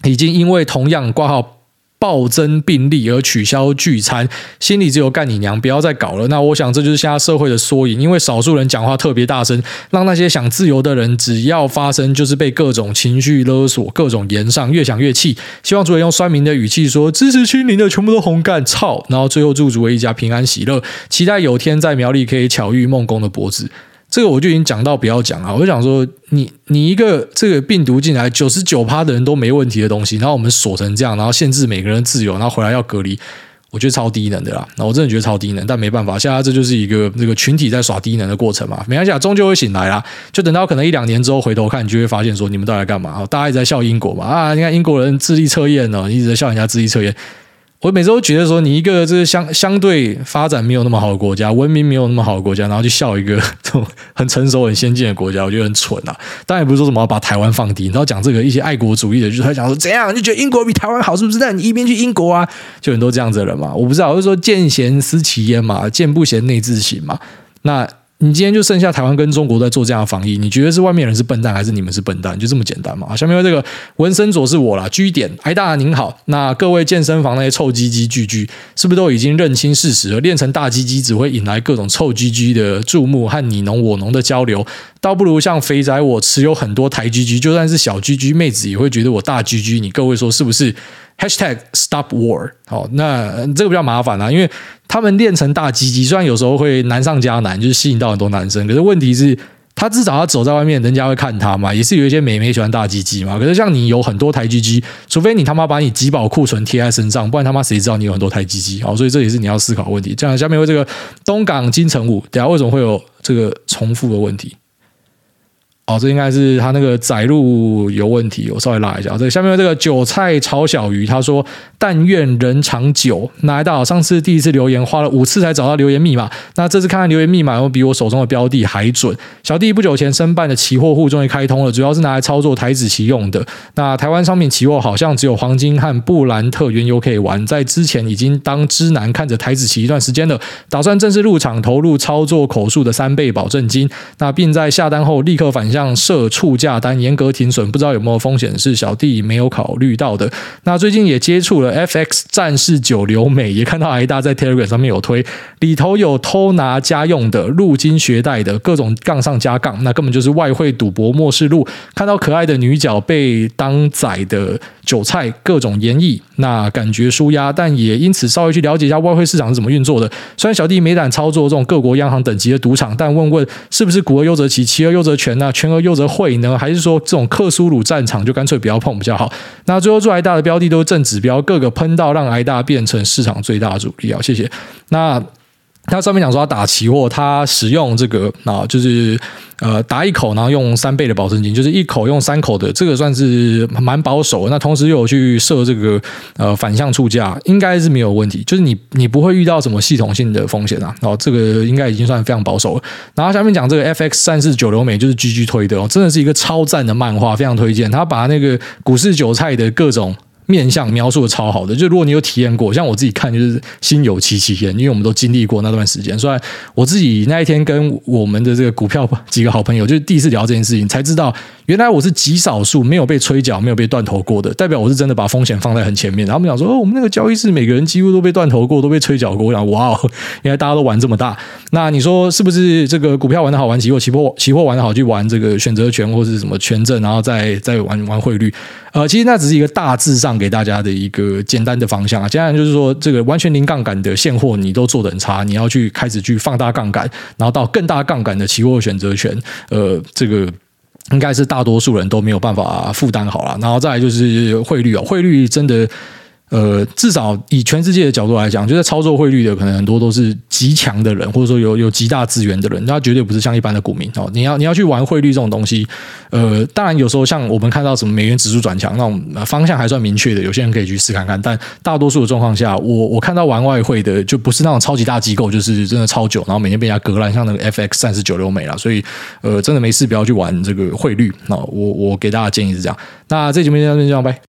已经因为同样挂号。暴增病例而取消聚餐，心里只有干你娘！不要再搞了。那我想这就是现在社会的缩影，因为少数人讲话特别大声，让那些想自由的人只要发声就是被各种情绪勒索、各种言上，越想越气。希望主委用酸民的语气说：“支持清零的全部都红干操！”然后最后祝主委一家平安喜乐，期待有天在苗栗可以巧遇孟公的脖子。这个我就已经讲到不要讲了，我就想说，你你一个这个病毒进来九十九趴的人都没问题的东西，然后我们锁成这样，然后限制每个人自由，然后回来要隔离，我觉得超低能的啦。那我真的觉得超低能，但没办法，现在这就是一个这个群体在耍低能的过程嘛。没关系，终究会醒来啦。就等到可能一两年之后回头看，你就会发现说，你们到底在干嘛？大家一直在笑英国嘛啊，你看英国人智力测验呢，一直在笑人家智力测验。我每次都觉得说，你一个这个相相对发展没有那么好的国家，文明没有那么好的国家，然后去笑一个这种很成熟、很先进的国家，我觉得很蠢啊！当然也不是说什么要把台湾放低，然后讲这个一些爱国主义的，就是他讲说怎样，就觉得英国比台湾好，是不是？那你一边去英国啊，就很多这样子的人嘛。我不知道，我就说见贤思齐焉嘛，见不贤内自省嘛。那。你今天就剩下台湾跟中国在做这样的防疫，你觉得是外面人是笨蛋，还是你们是笨蛋？就这么简单嘛？下面这个纹身左是我啦居点，挨大您好，那各位健身房那些臭鸡鸡巨巨，是不是都已经认清事实了？练成大鸡鸡只会引来各种臭鸡鸡的注目和你侬我侬的交流，倒不如像肥仔我持有很多台鸡鸡，就算是小鸡鸡妹子也会觉得我大鸡鸡。你各位说是不是？Hashtag Stop War，好，那这个比较麻烦啊，因为他们练成大鸡鸡，虽然有时候会难上加难，就是吸引到很多男生，可是问题是，他至少要走在外面，人家会看他嘛，也是有一些美眉喜欢大鸡鸡嘛。可是像你有很多台鸡鸡，除非你他妈把你集宝库存贴在身上，不然他妈谁知道你有很多台鸡鸡？好，所以这也是你要思考问题。这样下面为这个东港金城武，等下为什么会有这个重复的问题？哦，这应该是他那个载入有问题，我稍微拉一下。这下面这个韭菜炒小鱼，他说：“但愿人长久。”哪来大佬上次第一次留言花了五次才找到留言密码，那这次看看留言密码有没有比我手中的标的还准。小弟不久前申办的期货户终于开通了，主要是拿来操作台子期用的。那台湾商品期货好像只有黄金和布兰特原油可以玩，在之前已经当知男看着台子期一段时间了，打算正式入场投入操作口数的三倍保证金。那并在下单后立刻反向。像设触价单，严格停损，不知道有没有风险是小弟没有考虑到的。那最近也接触了 FX 战士九流美，也看到挨大在 Telegram 上面有推，里头有偷拿家用的、入金学贷的各种杠上加杠，那根本就是外汇赌博末世录。看到可爱的女角被当宰的韭菜，各种演绎，那感觉舒压，但也因此稍微去了解一下外汇市场是怎么运作的。虽然小弟没胆操作这种各国央行等级的赌场，但问问是不是股而优则期，期而优则权呢？权而优则会呢？还是说这种克苏鲁战场就干脆不要碰比较好？那最后做挨大的标的都是正指标，各个喷到让挨大变成市场最大主力啊！谢谢。那。他上面讲说他打期货，他使用这个啊，就是呃打一口，然后用三倍的保证金，就是一口用三口的，这个算是蛮保守。那同时又有去设这个呃反向出价，应该是没有问题。就是你你不会遇到什么系统性的风险啊。然后这个应该已经算非常保守了。然后下面讲这个 FX 战士九流美，就是 GG 推的哦，真的是一个超赞的漫画，非常推荐。他把那个股市韭菜的各种。面相描述的超好的，就如果你有体验过，像我自己看就是心有戚戚焉，因为我们都经历过那段时间。虽然我自己那一天跟我们的这个股票几个好朋友，就是第一次聊这件事情，才知道原来我是极少数没有被催缴、没有被断头过的，代表我是真的把风险放在很前面。然后他们讲说，哦，我们那个交易室每个人几乎都被断头过，都被催缴过。我想，哇哦，原来大家都玩这么大。那你说是不是这个股票玩得好，玩期货、期货、期货玩得好，去玩这个选择权或是什么权证，然后再再玩玩汇率？呃，其实那只是一个大致上给大家的一个简单的方向啊。接下来就是说，这个完全零杠杆的现货你都做得很差，你要去开始去放大杠杆，然后到更大杠杆的期货选择权，呃，这个应该是大多数人都没有办法负担好了。然后再来就是汇率哦，汇率真的。呃，至少以全世界的角度来讲，就在操作汇率的，可能很多都是极强的人，或者说有有极大资源的人，他绝对不是像一般的股民哦。你要你要去玩汇率这种东西，呃，当然有时候像我们看到什么美元指数转强那种方向还算明确的，有些人可以去试看看。但大多数的状况下，我我看到玩外汇的，就不是那种超级大机构，就是真的超久，然后每天被人家割烂，像那个 FX 三十九流美啦。所以，呃，真的没事不要去玩这个汇率。那我我给大家建议是这样。那这期节目就到这边，拜。